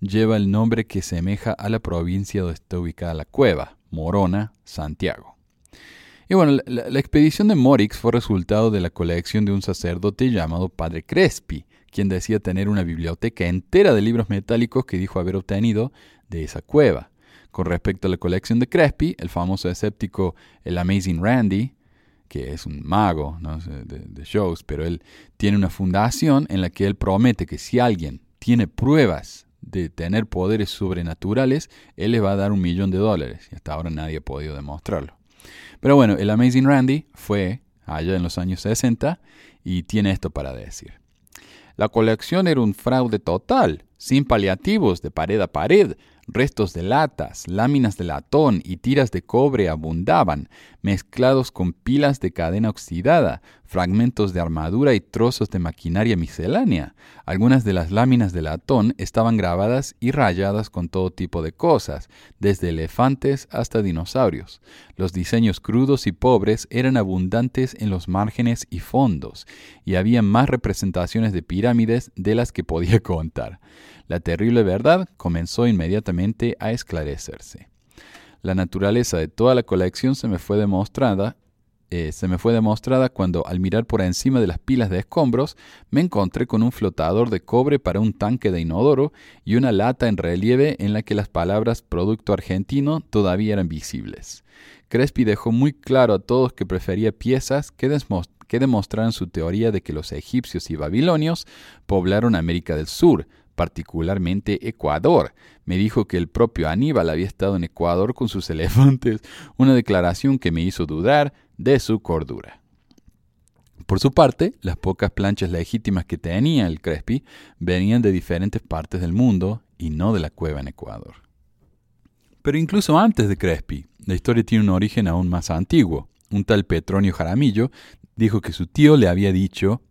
lleva el nombre que semeja a la provincia donde está ubicada la cueva, Morona, Santiago. Y bueno, la, expedición de Morix fue resultado de la colección de un sacerdote llamado Padre Crespi, quien decía tener una biblioteca entera de libros metálicos que dijo haber obtenido de esa cueva. Con respecto a la colección de Crespi, el famoso escéptico El Amazing Randy, que es un mago de, de, shows, pero él tiene una fundación en la que él promete que si alguien tiene pruebas de tener poderes sobrenaturales, él le va a dar un millón de dólares. Y hasta ahora nadie ha podido demostrarlo. Pero bueno, el Amazing Randy fue allá en los años 60 y tiene esto para decir. La colección era un fraude total, sin paliativos de pared a pared, Restos de latas, láminas de latón y tiras de cobre abundaban, mezclados con pilas de cadena oxidada, fragmentos de armadura y trozos de maquinaria miscelánea. Algunas de las láminas de latón estaban grabadas y rayadas con todo tipo de cosas, desde elefantes hasta dinosaurios. Los diseños crudos y pobres eran abundantes en los márgenes y fondos, y había más representaciones de pirámides de las que podía contar. La terrible verdad comenzó inmediatamente a esclarecerse. La naturaleza de toda la colección se me fue demostrada eh, se me fue demostrada cuando, al mirar por encima de las pilas de escombros, me encontré con un flotador de cobre para un tanque de inodoro y una lata en relieve en la que las palabras producto argentino todavía eran visibles. Crespi dejó muy claro a todos que prefería piezas que, que demostraran su teoría de que los egipcios y babilonios poblaron América del Sur, particularmente Ecuador. Me dijo que el propio Aníbal había estado en Ecuador con sus elefantes, una declaración que me hizo dudar de su cordura. Por su parte, las pocas planchas legítimas que tenía el Crespi venían de diferentes partes del mundo y no de la cueva en Ecuador. Pero incluso antes de Crespi, la historia tiene un origen aún más antiguo. Un tal Petronio Jaramillo dijo que su tío le había dicho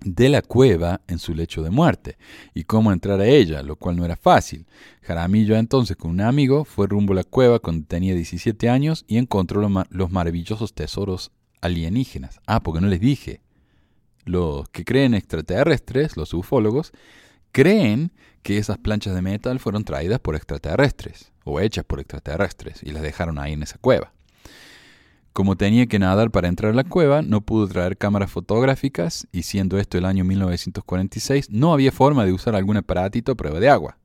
de la cueva en su lecho de muerte y cómo entrar a ella, lo cual no era fácil. Jaramillo entonces con un amigo fue rumbo a la cueva cuando tenía 17 años y encontró los maravillosos tesoros alienígenas. Ah, porque no les dije. Los que creen extraterrestres, los ufólogos, creen que esas planchas de metal fueron traídas por extraterrestres o hechas por extraterrestres y las dejaron ahí en esa cueva. Como tenía que nadar para entrar a la cueva, no pudo traer cámaras fotográficas y siendo esto el año 1946, no había forma de usar algún aparatito a prueba de agua.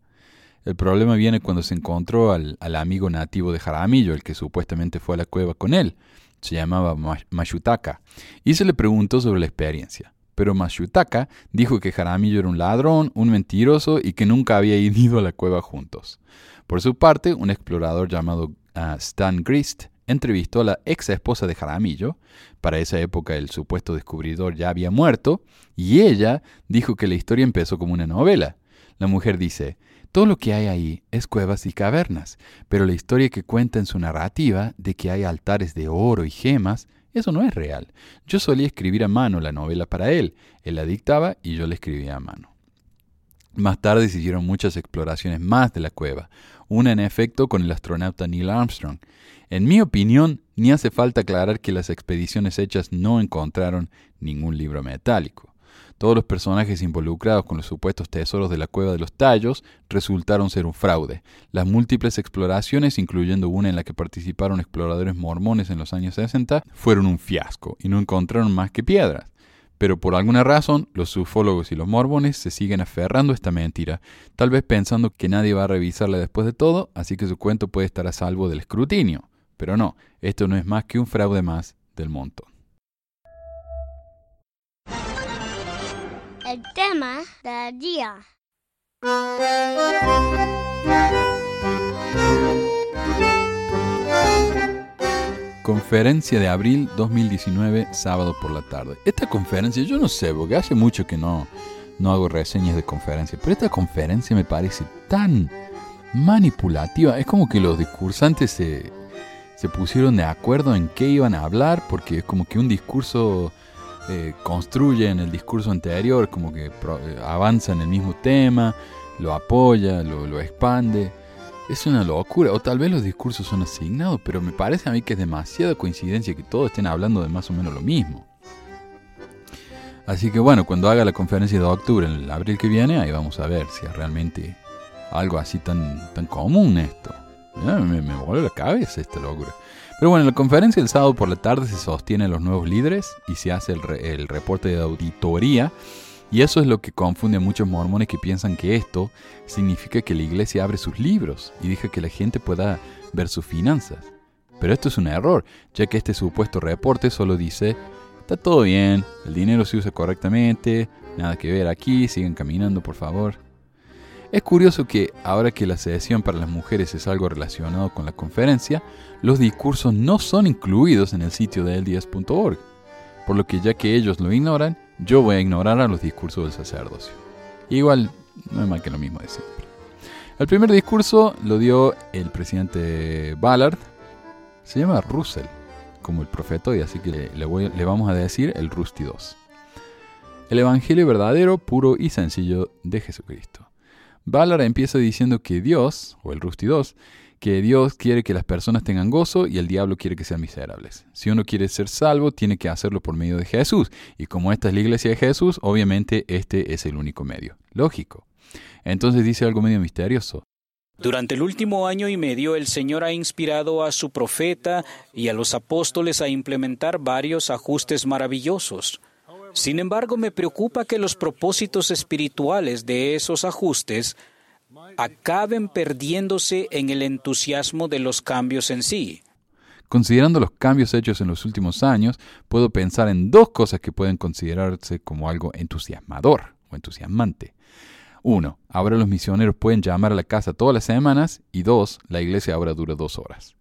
El problema viene cuando se encontró al, amigo nativo de Jaramillo, el que supuestamente fue a la cueva con él. Se llamaba Mashutaka, y se le preguntó sobre la experiencia. Pero Mashutaka dijo que Jaramillo era un ladrón, un mentiroso y que nunca había ido a la cueva juntos. Por su parte, un explorador llamado ah, Stan Grist entrevistó a la ex esposa de Jaramillo, para esa época el supuesto descubridor ya había muerto, y ella dijo que la historia empezó como una novela. La mujer dice, todo lo que hay ahí es cuevas y cavernas, pero la historia que cuenta en su narrativa de que hay altares de oro y gemas, eso no es real. Yo solía escribir a mano la novela para él, él la dictaba y yo la escribía a mano. Más tarde se hicieron muchas exploraciones más de la cueva, una en efecto con el astronauta Neil Armstrong. En mi opinión, ni hace falta aclarar que las expediciones hechas no encontraron ningún libro metálico. Todos los personajes involucrados con los supuestos tesoros de la cueva de los tallos resultaron ser un fraude. Las múltiples exploraciones, incluyendo una en la que participaron exploradores mormones en los años 60, fueron un fiasco y no encontraron más que piedras. Pero por alguna razón, los ufólogos y los mormones se siguen aferrando a esta mentira, tal vez pensando que nadie va a revisarla después de todo, así que su cuento puede estar a salvo del escrutinio. Pero no, esto no es más que un fraude más del montón. El tema del día. Conferencia de abril 2019, sábado por la tarde. Esta conferencia, yo no sé, porque hace mucho que no, no hago reseñas de conferencia, pero esta conferencia me parece tan manipulativa. Es como que los discursantes se, se pusieron de acuerdo en qué iban a hablar, porque es como que un discurso eh, construye en el discurso anterior, como que eh, avanza en el mismo tema, lo apoya, lo, lo expande. Es una locura, o tal vez los discursos son asignados, pero me parece a mí que es demasiada coincidencia que todos estén hablando de más o menos lo mismo. Así que bueno, cuando haga la conferencia de octubre, en el abril que viene, ahí vamos a ver si es realmente algo así tan, tan común esto. Ya, Me, me voló la cabeza esta locura. Pero bueno, en la conferencia del sábado por la tarde se sostienen los nuevos líderes y se hace el, re- el reporte de auditoría. Y eso es lo que confunde a muchos mormones que piensan que esto significa que la iglesia abre sus libros y deja que la gente pueda ver sus finanzas. Pero esto es un error, ya que este supuesto reporte solo dice, está todo bien, el dinero se usa correctamente, nada que ver aquí, sigan caminando por favor. Es curioso que ahora que la sesión para las mujeres es algo relacionado con la conferencia, los discursos no son incluidos en el sitio de LDS.org, por lo que ya que ellos lo ignoran, yo voy a ignorar a los discursos del sacerdocio. Igual, no es más que lo mismo de siempre. El primer discurso lo dio el presidente Ballard, se llama Russell, como el profeta, y así que le vamos a decir el Rusty 2. El Evangelio verdadero, puro y sencillo de Jesucristo. Ballard empieza diciendo que Dios, o el Rusty 2, que Dios quiere que las personas tengan gozo y el diablo quiere que sean miserables. Si uno quiere ser salvo, tiene que hacerlo por medio de Jesús. Y como esta es la iglesia de Jesús, obviamente este es el único medio. Lógico. Entonces dice algo medio misterioso. Durante el último año y medio el Señor ha inspirado a su profeta y a los apóstoles a implementar varios ajustes maravillosos. Sin embargo, me preocupa que los propósitos espirituales de esos ajustes acaben perdiéndose en el entusiasmo de los cambios en sí. Considerando los cambios hechos en los últimos años, puedo pensar en dos cosas que pueden considerarse como algo entusiasmador o entusiasmante. Uno, ahora los misioneros pueden llamar a la casa todas las semanas y dos, la iglesia ahora dura dos horas.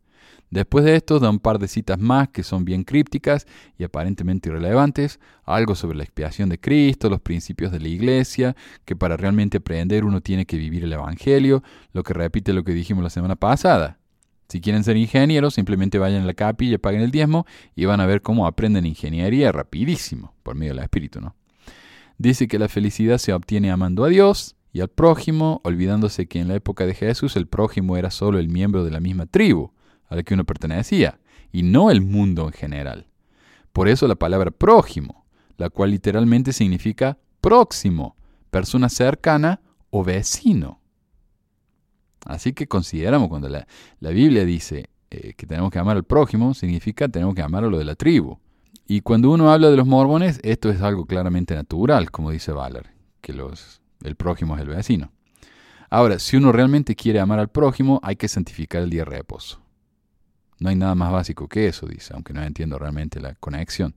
Después de esto da un par de citas más que son bien crípticas y aparentemente irrelevantes, algo sobre la expiación de Cristo, los principios de la iglesia, que para realmente aprender uno tiene que vivir el Evangelio, lo que repite lo que dijimos la semana pasada. Si quieren ser ingenieros, simplemente vayan a la capilla, paguen el diezmo y van a ver cómo aprenden ingeniería rapidísimo, por medio del Espíritu, ¿no? Dice que la felicidad se obtiene amando a Dios y al prójimo, olvidándose que en la época de Jesús el prójimo era solo el miembro de la misma tribu a la que uno pertenecía, y no el mundo en general. Por eso la palabra prójimo, la cual literalmente significa próximo, persona cercana o vecino. Así que consideramos cuando la, la Biblia dice eh, que tenemos que amar al prójimo, significa tenemos que amar a lo de la tribu. Y cuando uno habla de los mormones, esto es algo claramente natural, como dice Valer, que los, el prójimo es el vecino. Ahora, si uno realmente quiere amar al prójimo, hay que santificar el día de reposo. No hay nada más básico que eso, dice, aunque no entiendo realmente la conexión.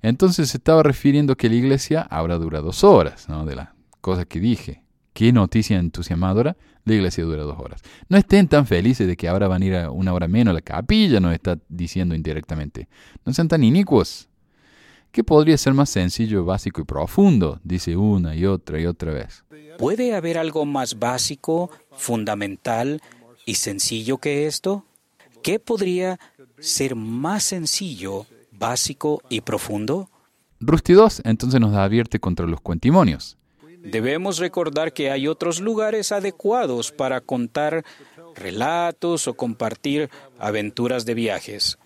Entonces se estaba refiriendo que la iglesia ahora dura dos horas, ¿no? De las cosas que dije. Qué noticia entusiasmadora, la iglesia dura dos horas. No estén tan felices de que ahora van a ir a una hora menos a la capilla, nos está diciendo indirectamente. No sean tan inicuos. ¿Qué podría ser más sencillo, básico y profundo? Dice una y otra y otra vez. ¿Puede haber algo más básico, fundamental y sencillo que esto? ¿Qué podría ser más sencillo, básico y profundo? Rusty 2 entonces nos advierte contra los cuentimonios. Debemos recordar que hay otros lugares adecuados para contar relatos o compartir aventuras de viajes.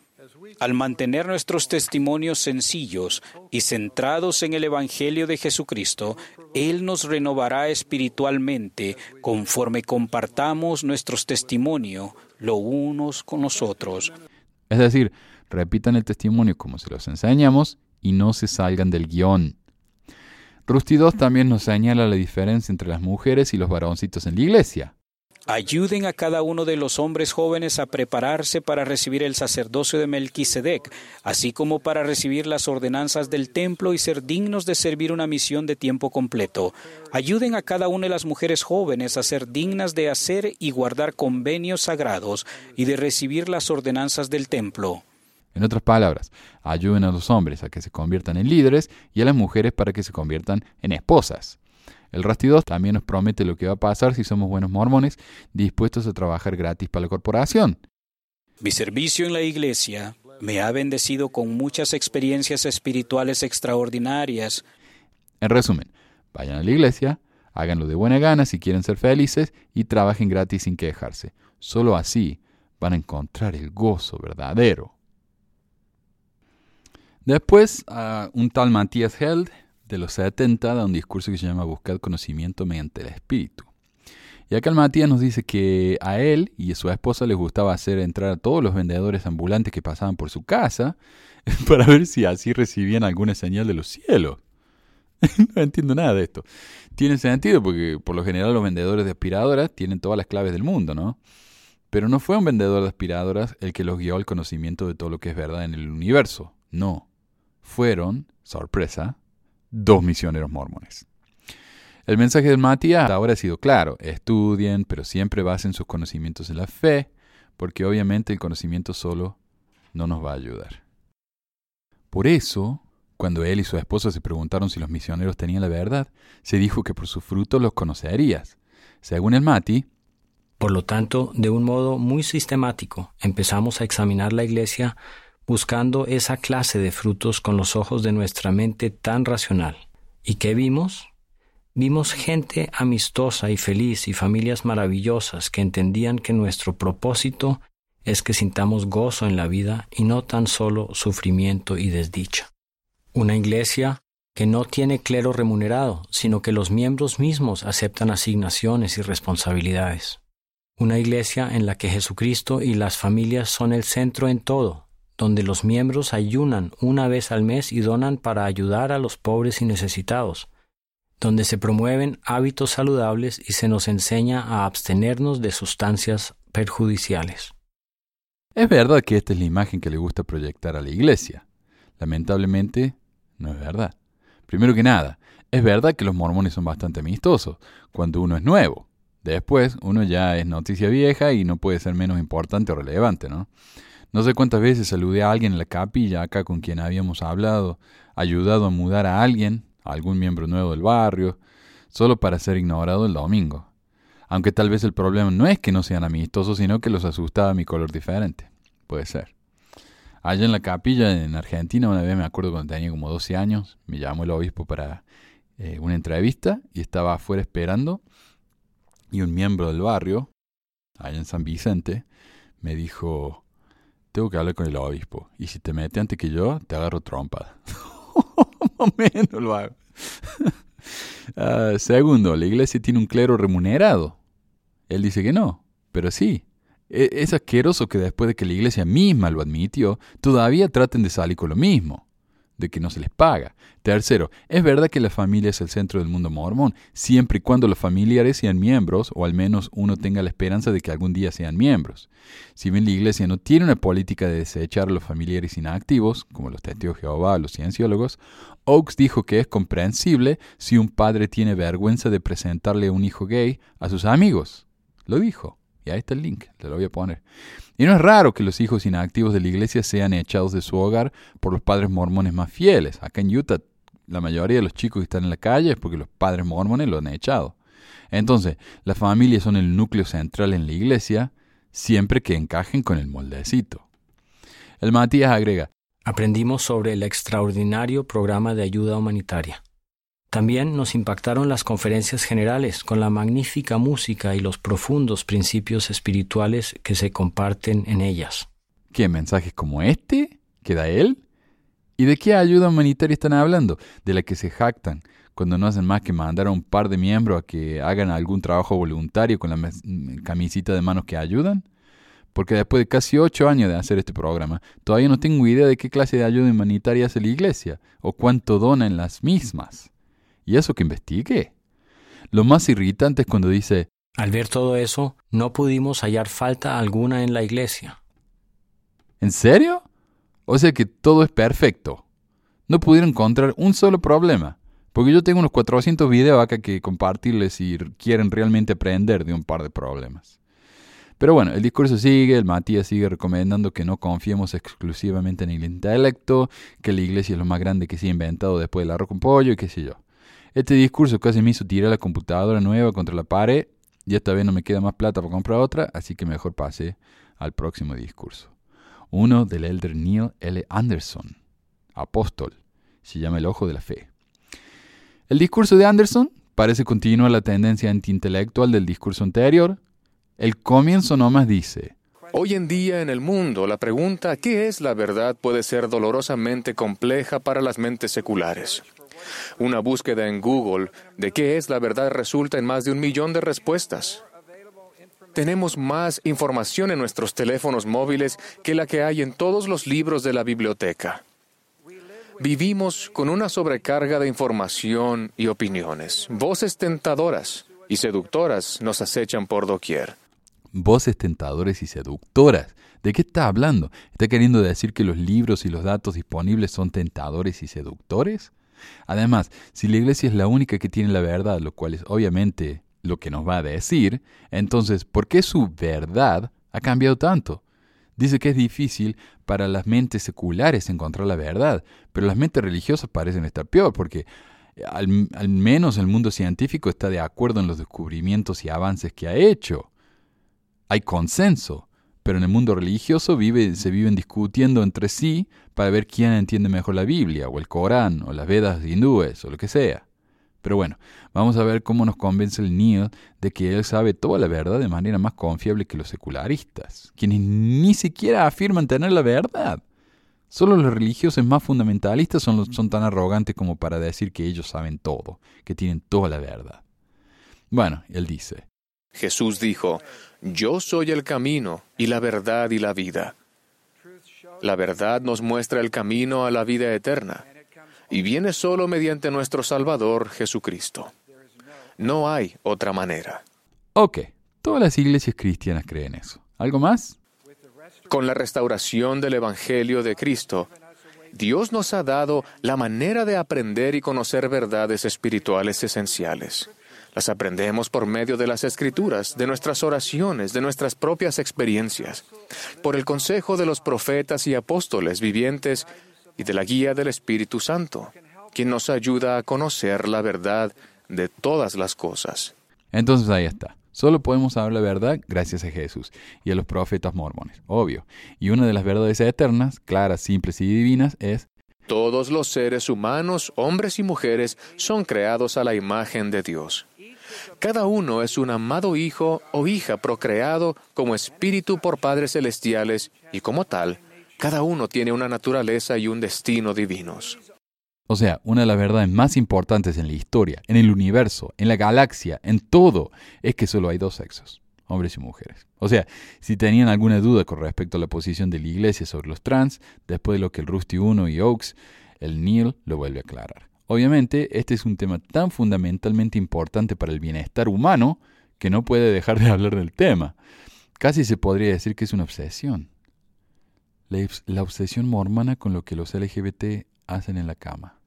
Al mantener nuestros testimonios sencillos y centrados en el Evangelio de Jesucristo, Él nos renovará espiritualmente conforme compartamos nuestros testimonios los unos con los otros. Es decir, repitan el testimonio como se los enseñamos y no se salgan del guion. Rusty 2 también nos señala la diferencia entre las mujeres y los varoncitos en la iglesia. Ayuden a cada uno de los hombres jóvenes a prepararse para recibir el sacerdocio de Melquisedec, así como para recibir las ordenanzas del templo y ser dignos de servir una misión de tiempo completo. Ayuden a cada una de las mujeres jóvenes a ser dignas de hacer y guardar convenios sagrados y de recibir las ordenanzas del templo. En otras palabras, ayuden a los hombres a que se conviertan en líderes y a las mujeres para que se conviertan en esposas. El Rusty 2 también nos promete lo que va a pasar si somos buenos mormones dispuestos a trabajar gratis para la corporación. Mi servicio en la iglesia me ha bendecido con muchas experiencias espirituales extraordinarias. En resumen, vayan a la iglesia, háganlo de buena gana si quieren ser felices y trabajen gratis sin quejarse. Solo así van a encontrar el gozo verdadero. Después, un tal Matthias Held de los 70 da un discurso que se llama Buscar conocimiento mediante el espíritu. Y acá el Matías nos dice que a él y a su esposa les gustaba hacer entrar a todos los vendedores ambulantes que pasaban por su casa para ver si así recibían alguna señal de los cielos. no entiendo nada de esto. Tiene sentido porque por lo general los vendedores de aspiradoras tienen todas las claves del mundo, ¿no? Pero no fue un vendedor de aspiradoras el que los guió al conocimiento de todo lo que es verdad en el universo. No. Fueron, sorpresa, dos misioneros mormones. El mensaje de Matías ahora ha sido claro, estudien, pero siempre basen sus conocimientos en la fe, porque obviamente el conocimiento solo no nos va a ayudar. Por eso, cuando él y su esposa se preguntaron si los misioneros tenían la verdad, se dijo que por sus frutos los conocerías. Según el Mati, por lo tanto, de un modo muy sistemático, empezamos a examinar la iglesia buscando esa clase de frutos con los ojos de nuestra mente tan racional. ¿Y qué vimos? Vimos gente amistosa y feliz y familias maravillosas que entendían que nuestro propósito es que sintamos gozo en la vida y no tan solo sufrimiento y desdicha. Una iglesia que no tiene clero remunerado, sino que los miembros mismos aceptan asignaciones y responsabilidades. Una iglesia en la que Jesucristo y las familias son el centro en todo, donde los miembros ayunan una vez al mes y donan para ayudar a los pobres y necesitados, donde se promueven hábitos saludables y se nos enseña a abstenernos de sustancias perjudiciales. Es verdad que esta es la imagen que le gusta proyectar a la iglesia. Lamentablemente, no es verdad. Primero que nada, es verdad que los mormones son bastante amistosos cuando uno es nuevo. Después, uno ya es noticia vieja y no puede ser menos importante o relevante, ¿no? No sé cuántas veces saludé a alguien en la capilla acá con quien habíamos hablado, ayudado a mudar a alguien, a algún miembro nuevo del barrio, solo para ser ignorado el domingo. Aunque tal vez el problema no es que no sean amistosos, sino que los asustaba mi color diferente. Puede ser. Allá en la capilla, en Argentina, una vez me acuerdo cuando tenía como 12 años, me llamó el obispo para eh, una entrevista y estaba afuera esperando. Y un miembro del barrio, allá en San Vicente, me dijo, tengo que hablar con el obispo. Y si te mete antes que yo, te agarro trompa. Menos lo hago. Ah, segundo, la iglesia tiene un clero remunerado. Él dice que no, pero sí. E, es asqueroso que después de que la iglesia misma lo admitió, todavía traten de salir con lo mismo de que no se les paga. Tercero, es verdad que la familia es el centro del mundo mormón, siempre y cuando los familiares sean miembros, o al menos uno tenga la esperanza de que algún día sean miembros. Si bien la iglesia no tiene una política de desechar a los familiares inactivos, como los testigos Jehová o los cienciólogos, Oaks dijo que es comprensible si un padre tiene vergüenza de presentarle a un hijo gay a sus amigos. Lo dijo. Y ahí está el link, te lo voy a poner. Y no es raro que los hijos inactivos de la iglesia sean echados de su hogar por los padres mormones más fieles. Acá en Utah, la mayoría de los chicos que están en la calle es porque los padres mormones lo han echado. Entonces, las familias son el núcleo central en la iglesia, siempre que encajen con el moldecito. El Matías agrega, Aprendimos sobre el extraordinario programa de ayuda humanitaria. También nos impactaron las conferencias generales con la magnífica música y los profundos principios espirituales que se comparten en ellas. ¿Qué mensajes como este que da él? ¿Y de qué ayuda humanitaria están hablando? De la que se jactan cuando no hacen más que mandar a un par de miembros a que hagan algún trabajo voluntario con la camisita de manos que ayudan. Porque después de casi ocho años de hacer este programa, todavía no tengo idea de qué clase de ayuda humanitaria hace la iglesia o cuánto dona en las mismas. ¿Y eso que investigue? Lo más irritante es cuando dice, al ver todo eso, no pudimos hallar falta alguna en la iglesia. ¿En serio? O sea que todo es perfecto. No pudieron encontrar un solo problema. Porque yo tengo unos 400 videos acá que compartirles si quieren realmente aprender de un par de problemas. Pero bueno, el discurso sigue, el Matías sigue recomendando que no confiemos exclusivamente en el intelecto, que la iglesia es lo más grande que se ha inventado después del arroz con pollo y qué sé yo. Este discurso casi me hizo tirar la computadora nueva contra la pared y esta vez no me queda más plata para comprar otra, así que mejor pasé al próximo discurso. Uno del elder Neil L. Anderson, apóstol, se llama El Ojo de la Fe. El discurso de Anderson parece continuar la tendencia antiintelectual del discurso anterior. El comienzo nomás dice, Hoy en día en el mundo la pregunta ¿qué es la verdad? puede ser dolorosamente compleja para las mentes seculares. Una búsqueda en Google de qué es la verdad resulta en más de un millón de respuestas. Tenemos más información en nuestros teléfonos móviles que la que hay en todos los libros de la biblioteca. Vivimos con una sobrecarga de información y opiniones. Voces tentadoras y seductoras nos acechan por doquier. Voces tentadoras y seductoras. ¿De qué está hablando? ¿Está queriendo decir que los libros y los datos disponibles son tentadores y seductores? Además, si la iglesia es la única que tiene la verdad, lo cual es obviamente lo que nos va a decir, entonces, ¿por qué su verdad ha cambiado tanto? Dice que es difícil para las mentes seculares encontrar la verdad, pero las mentes religiosas parecen estar peor, porque al, al, menos el mundo científico está de acuerdo en los descubrimientos y avances que ha hecho. Hay consenso, pero en el mundo religioso vive, se viven discutiendo entre sí para ver quién entiende mejor la Biblia, o el Corán, o las Vedas hindúes, o lo que sea. Pero bueno, vamos a ver cómo nos convence el Neil de que él sabe toda la verdad de manera más confiable que los secularistas, quienes ni siquiera afirman tener la verdad. Solo los religiosos más fundamentalistas son, son tan arrogantes como para decir que ellos saben todo, que tienen toda la verdad. Bueno, él dice. Jesús dijo, Yo soy el camino y la verdad y la vida. La verdad nos muestra el camino a la vida eterna y viene solo mediante nuestro Salvador Jesucristo. No hay otra manera. Ok, todas las iglesias cristianas creen eso. ¿Algo más? Con la restauración del Evangelio de Cristo, Dios nos ha dado la manera de aprender y conocer verdades espirituales esenciales. Las aprendemos por medio de las escrituras, de nuestras oraciones, de nuestras propias experiencias, por el consejo de los profetas y apóstoles vivientes y de la guía del Espíritu Santo, quien nos ayuda a conocer la verdad de todas las cosas. Entonces ahí está. Solo podemos saber la verdad gracias a Jesús y a los profetas mormones, obvio. Y una de las verdades eternas, claras, simples y divinas es todos los seres humanos, hombres y mujeres, son creados a la imagen de Dios. Cada uno es un amado hijo o hija procreado como espíritu por padres celestiales y como tal, cada uno tiene una naturaleza y un destino divinos. O sea, una de las verdades más importantes en la historia, en el universo, en la galaxia, en todo, es que solo hay dos sexos, hombres y mujeres. O sea, si tenían alguna duda con respecto a la posición de la iglesia sobre los trans, después de lo que el Rusty 1 y Oaks, el Neil lo vuelve a aclarar. Obviamente, este es un tema tan fundamentalmente importante para el bienestar humano que no puede dejar de hablar del tema. Casi se podría decir que es una obsesión la, obsesión mormona con lo que los LGBT hacen en la cama.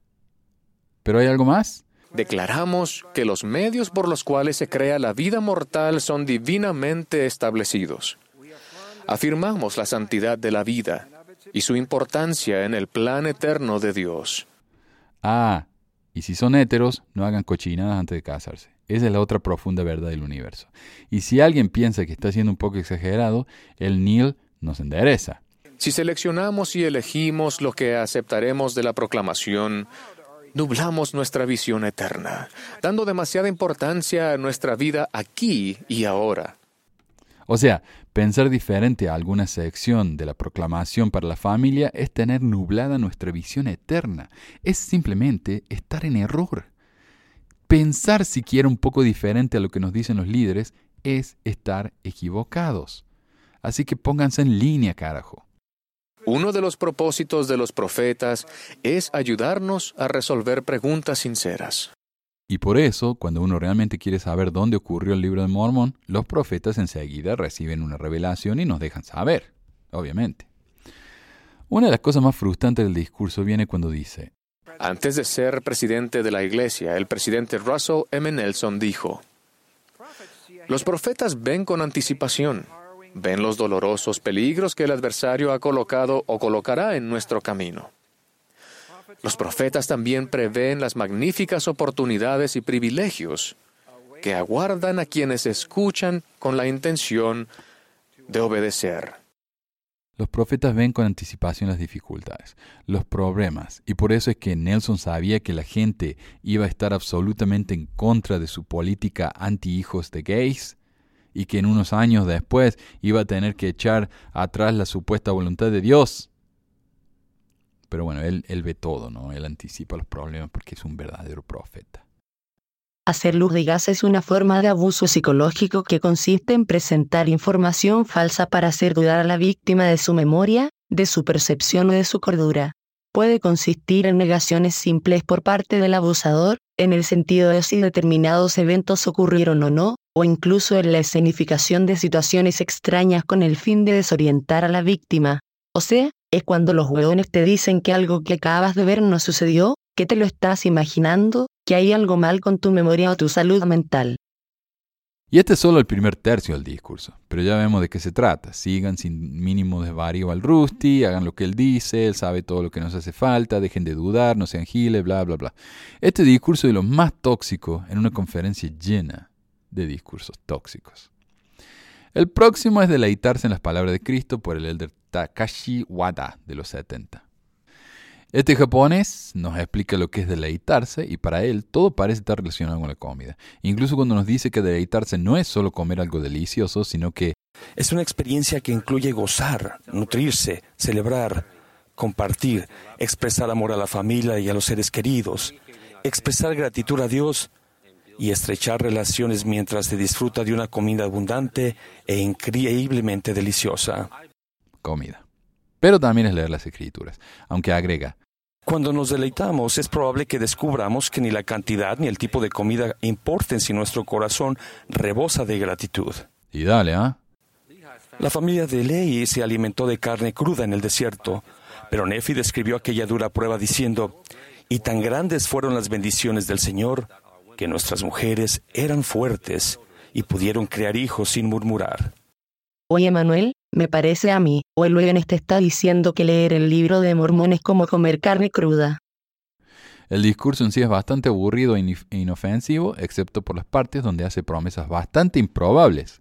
¿Pero hay algo más? Declaramos que los medios por los cuales se crea la vida mortal son divinamente establecidos. Afirmamos la santidad de la vida y su importancia en el plan eterno de Dios. Ah, y si son héteros, no hagan cochinadas antes de casarse. Esa es la otra profunda verdad del universo. Y si alguien piensa que está siendo un poco exagerado, el Neil nos endereza. Si seleccionamos y elegimos lo que aceptaremos de la proclamación, nublamos nuestra visión eterna, dando demasiada importancia a nuestra vida aquí y ahora. O sea, pensar diferente a alguna sección de la proclamación para la familia es tener nublada nuestra visión eterna, es simplemente estar en error. Pensar siquiera un poco diferente a lo que nos dicen los líderes es estar equivocados. Así que pónganse en línea, carajo. Uno de los propósitos de los profetas es ayudarnos a resolver preguntas sinceras. Y por eso, cuando uno realmente quiere saber dónde ocurrió el libro de Mormón, los profetas enseguida reciben una revelación y nos dejan saber, obviamente. Una de las cosas más frustrantes del discurso viene cuando dice, Antes de ser presidente de la iglesia, el presidente Russell M. Nelson dijo, Los profetas ven con anticipación ven los dolorosos peligros que el adversario ha colocado o colocará en nuestro camino. Los profetas también prevén las magníficas oportunidades y privilegios que aguardan a quienes escuchan con la intención de obedecer. Los profetas ven con anticipación las dificultades, los problemas, y por eso es que Nelson sabía que la gente iba a estar absolutamente en contra de su política anti-hijos de gays y que en unos años después iba a tener que echar atrás la supuesta voluntad de Dios. Pero bueno, él, él ve todo, ¿no? Él anticipa los problemas porque es un verdadero profeta. Hacer luz de gas es una forma de abuso psicológico que consiste en presentar información falsa para hacer dudar a la víctima de su memoria, de su percepción o de su cordura. Puede consistir en negaciones simples por parte del abusador, en el sentido de si determinados eventos ocurrieron o no, o incluso en la escenificación de situaciones extrañas con el fin de desorientar a la víctima. O sea, es cuando los hueones te dicen que algo que acabas de ver no sucedió, que te lo estás imaginando, que hay algo mal con tu memoria o tu salud mental. Y este es solo el primer tercio del discurso, pero ya vemos de qué se trata. Sigan sin mínimo desvarío al Rusty, hagan lo que él dice, él sabe todo lo que nos hace falta, dejen de dudar, no sean giles, bla, bla, bla. Este discurso es lo más tóxico en una conferencia llena de discursos tóxicos. El próximo es deleitarse en las palabras de Cristo por el elder Takashi Wada de los 70. Este japonés nos explica lo que es deleitarse y para él todo parece estar relacionado con la comida. Incluso cuando nos dice que deleitarse no es solo comer algo delicioso, sino que es una experiencia que incluye gozar, nutrirse, celebrar, compartir, expresar amor a la familia y a los seres queridos, expresar gratitud a Dios y estrechar relaciones mientras se disfruta de una comida abundante e increíblemente deliciosa. Comida. Pero también es leer las escrituras, aunque agrega, cuando nos deleitamos es probable que descubramos que ni la cantidad ni el tipo de comida importen si nuestro corazón rebosa de gratitud. Y dale, ¿ah? La familia de Ley se alimentó de carne cruda en el desierto, pero Nefi describió aquella dura prueba diciendo, y tan grandes fueron las bendiciones del Señor, que nuestras mujeres eran fuertes y pudieron crear hijos sin murmurar. Oye, Manuel, me parece a mí, o el te está diciendo que leer el libro de Mormón es como comer carne cruda. El discurso en sí es bastante aburrido e inofensivo, excepto por las partes donde hace promesas bastante improbables.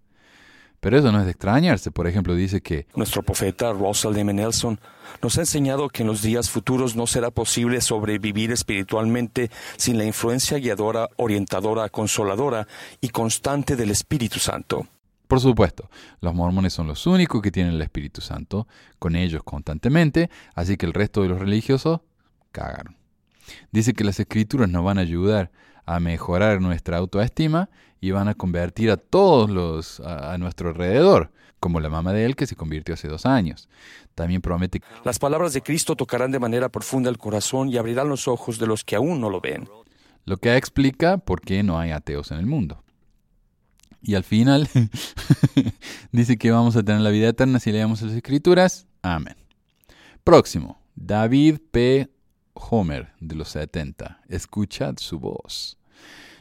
Pero eso no es de extrañarse. Por ejemplo, dice que nuestro profeta Russell M. Nelson nos ha enseñado que en los días futuros no será posible sobrevivir espiritualmente sin la influencia guiadora, orientadora, consoladora y constante del Espíritu Santo. Por supuesto, los mormones son los únicos que tienen el Espíritu Santo con ellos constantemente, así que el resto de los religiosos cagaron. Dice que las escrituras nos van a ayudar a mejorar nuestra autoestima y van a convertir a todos los a, nuestro alrededor, como la mamá de él que se convirtió hace dos años. También promete las palabras de Cristo tocarán de manera profunda el corazón y abrirán los ojos de los que aún no lo ven. Lo que explica por qué no hay ateos en el mundo. Y al final dice que vamos a tener la vida eterna si leemos las escrituras. Amén. Próximo, David P. Homer de los 70. Escuchad su voz.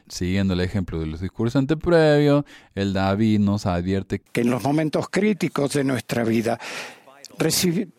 Siguiendo el ejemplo de los discursos anteprevios, el David nos advierte que en los momentos críticos de nuestra vida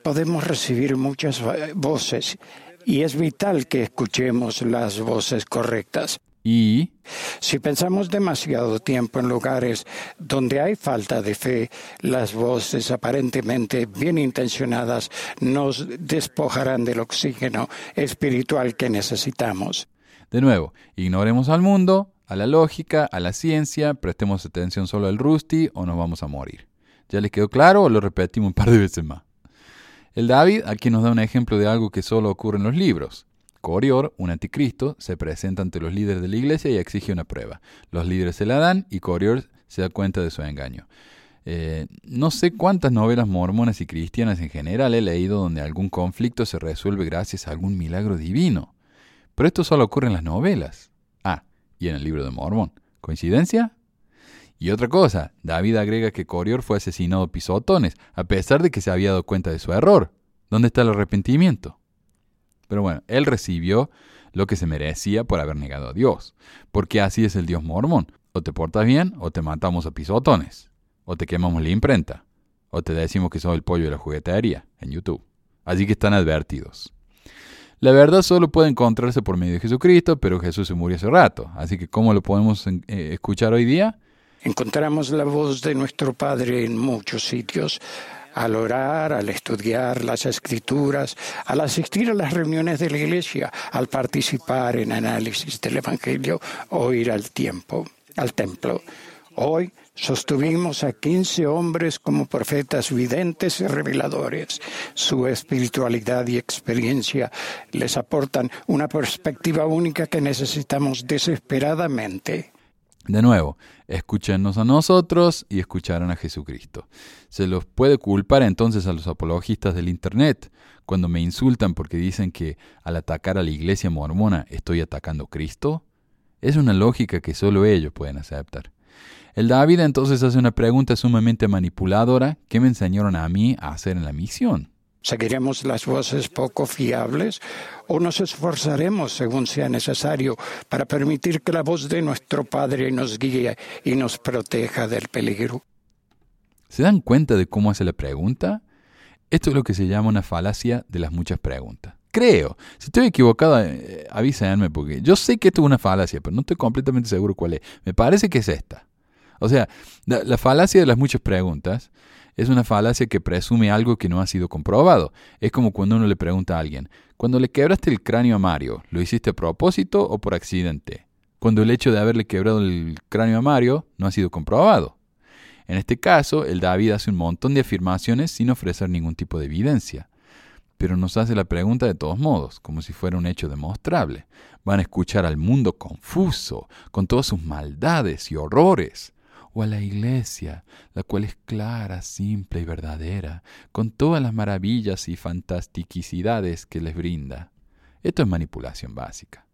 podemos recibir muchas voces y es vital que escuchemos las voces correctas. Y si pensamos demasiado tiempo en lugares donde hay falta de fe, las voces aparentemente bien intencionadas nos despojarán del oxígeno espiritual que necesitamos. De nuevo, ignoremos al mundo, a la lógica, a la ciencia, prestemos atención solo al Rusty o nos vamos a morir. ¿Ya les quedó claro o lo repetimos un par de veces más? El David aquí nos da un ejemplo de algo que solo ocurre en los libros. Corior, un anticristo, se presenta ante los líderes de la iglesia y exige una prueba. Los líderes se la dan y Corior se da cuenta de su engaño. Eh, no sé cuántas novelas mormonas y cristianas en general he leído donde algún conflicto se resuelve gracias a algún milagro divino. Pero esto solo ocurre en las novelas. Ah, y en el libro de Mormón. ¿Coincidencia? Y otra cosa, David agrega que Corior fue asesinado pisotones, a pesar de que se había dado cuenta de su error. ¿Dónde está el arrepentimiento? Pero bueno, él recibió lo que se merecía por haber negado a Dios, porque así es el Dios mormón. O te portas bien o te matamos a pisotones, o te quemamos la imprenta, o te decimos que sos el pollo de la juguetería en YouTube. Así que están advertidos. La verdad solo puede encontrarse por medio de Jesucristo, pero Jesús se murió hace rato. Así que ¿cómo lo podemos eh, escuchar hoy día? Encontramos la voz de nuestro Padre en muchos sitios al orar, al estudiar las escrituras, al asistir a las reuniones de la iglesia, al participar en análisis del Evangelio o ir al tiempo, al templo. Hoy sostuvimos a 15 hombres como profetas videntes y reveladores. Su espiritualidad y experiencia les aportan una perspectiva única que necesitamos desesperadamente. De nuevo, escúchenos a nosotros y escucharon a Jesucristo. Se los puede culpar entonces a los apologistas del Internet cuando me insultan porque dicen que al atacar a la iglesia mormona estoy atacando a Cristo. Es una lógica que solo ellos pueden aceptar. El David entonces hace una pregunta sumamente manipuladora que me enseñaron a mí a hacer en la misión. ¿Seguiremos las voces poco fiables o nos esforzaremos según sea necesario para permitir que la voz de nuestro Padre nos guíe y nos proteja del peligro? ¿Se dan cuenta de cómo hace la pregunta? Esto es lo que se llama una falacia de las muchas preguntas. Creo. Si estoy equivocado, eh, avísenme porque yo sé que esto es una falacia, pero no estoy completamente seguro cuál es. Me parece que es esta. O sea, la falacia de las muchas preguntas es una falacia que presume algo que no ha sido comprobado. Es como cuando uno le pregunta a alguien, cuando le quebraste el cráneo a Mario, ¿lo hiciste a propósito o por accidente? Cuando el hecho de haberle quebrado el cráneo a Mario no ha sido comprobado. En este caso, el David hace un montón de afirmaciones sin ofrecer ningún tipo de evidencia. Pero nos hace la pregunta de todos modos, como si fuera un hecho demostrable. Van a escuchar al mundo confuso, con todas sus maldades y horrores o a la iglesia, la cual es clara, simple y verdadera, con todas las maravillas y fantasticidades que les brinda. Esto es manipulación básica.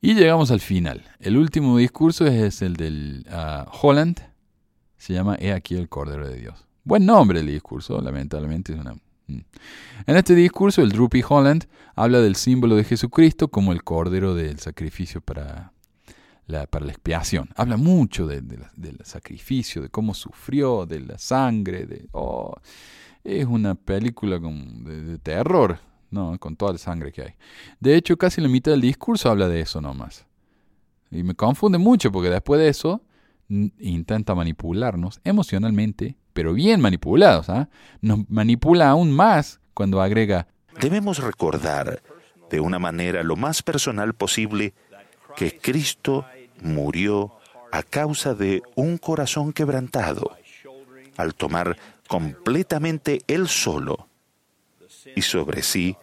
Y llegamos al final. El último discurso es el del ah, Holland. Se llama He aquí el Cordero de Dios. Buen nombre el discurso, lamentablemente es una... Mm. En este discurso, el Drupi Holland habla del símbolo de Jesucristo como el Cordero del sacrificio para para la expiación. Habla mucho del sacrificio, de cómo sufrió, de la sangre. De, oh, es una película con, de, terror, ¿no? con toda la sangre que hay. De hecho, casi la mitad del discurso habla de eso nomás. Y me confunde mucho porque después de eso intenta manipularnos emocionalmente, pero bien manipulados. ¿ah? Nos manipula aún más cuando agrega... Debemos recordar de una manera lo más personal posible que Cristo murió a causa de un corazón quebrantado, al tomar completamente él solo y sobre sí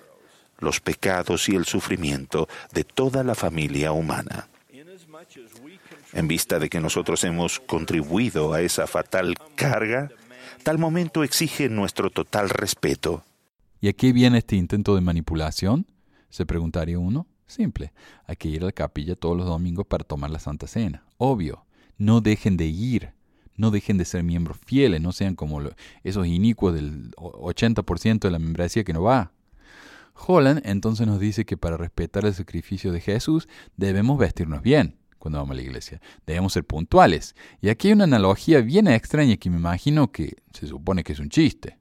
los pecados y el sufrimiento de toda la familia humana. En vista de que nosotros hemos contribuido a esa fatal carga, tal momento exige nuestro total respeto. ¿Y aquí viene este intento de manipulación? Se preguntaría uno. Simple, hay que ir a la capilla todos los domingos para tomar la Santa Cena. Obvio, no dejen de ir, no dejen de ser miembros fieles, no sean como esos inicuos del 80% de la membresía que no va. Holland entonces nos dice que para respetar el sacrificio de Jesús debemos vestirnos bien cuando vamos a la iglesia, debemos ser puntuales. Y aquí hay una analogía bien extraña que me imagino que se supone que es un chiste.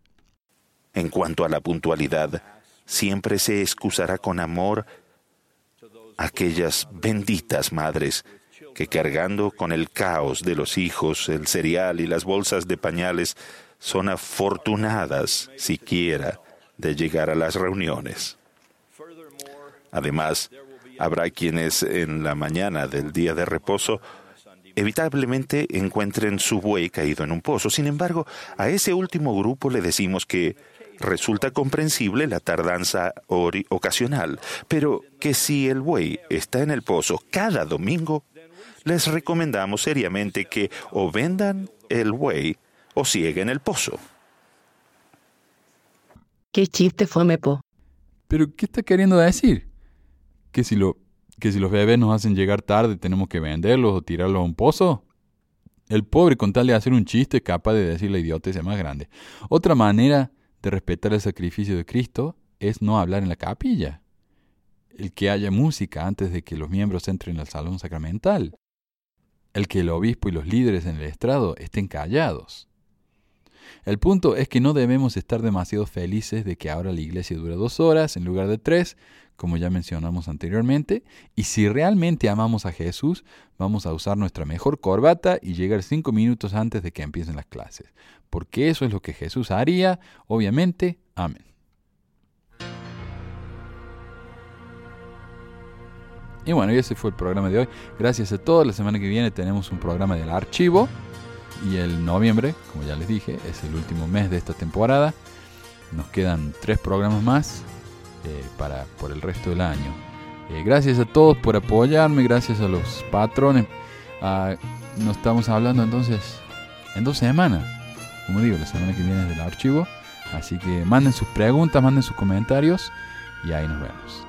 En cuanto a la puntualidad, siempre se excusará con amor aquellas benditas madres que cargando con el caos de los hijos, el cereal y las bolsas de pañales, son afortunadas siquiera de llegar a las reuniones. Además, habrá quienes en la mañana del día de reposo evitablemente encuentren su buey caído en un pozo. Sin embargo, a ese último grupo le decimos que resulta comprensible la tardanza ocasional, pero que si el buey está en el pozo cada domingo, les recomendamos seriamente que o vendan el buey o cieguen el pozo. ¿Qué chiste fue, Mepo? ¿Pero qué está queriendo decir? ¿Que si, lo, ¿Que si los bebés nos hacen llegar tarde tenemos que venderlos o tirarlos a un pozo? El pobre con tal de hacer un chiste es capaz de decir la idiotez más grande. Otra manera de respetar el sacrificio de Cristo es no hablar en la capilla. El que haya música antes de que los miembros entren al salón sacramental. El que el obispo y los líderes en el estrado estén callados. El punto es que no debemos estar demasiado felices de que ahora la iglesia dure dos horas en lugar de tres, como ya mencionamos anteriormente. Y si realmente amamos a Jesús, vamos a usar nuestra mejor corbata y llegar cinco minutos antes de que empiecen las clases. Porque eso es lo que Jesús haría, obviamente. Amén. Y bueno, ese fue el programa de hoy. Gracias a todos. La semana que viene tenemos un programa del archivo. Y el noviembre, como ya les dije, es el último mes de esta temporada. Nos quedan tres programas más eh, para, por el resto del año. Eh, gracias a todos por apoyarme. Gracias a los patrones. Ah, nos estamos hablando entonces en dos semanas. Como digo, la semana que viene es del archivo. Así que manden sus preguntas, manden sus comentarios. Y ahí nos vemos.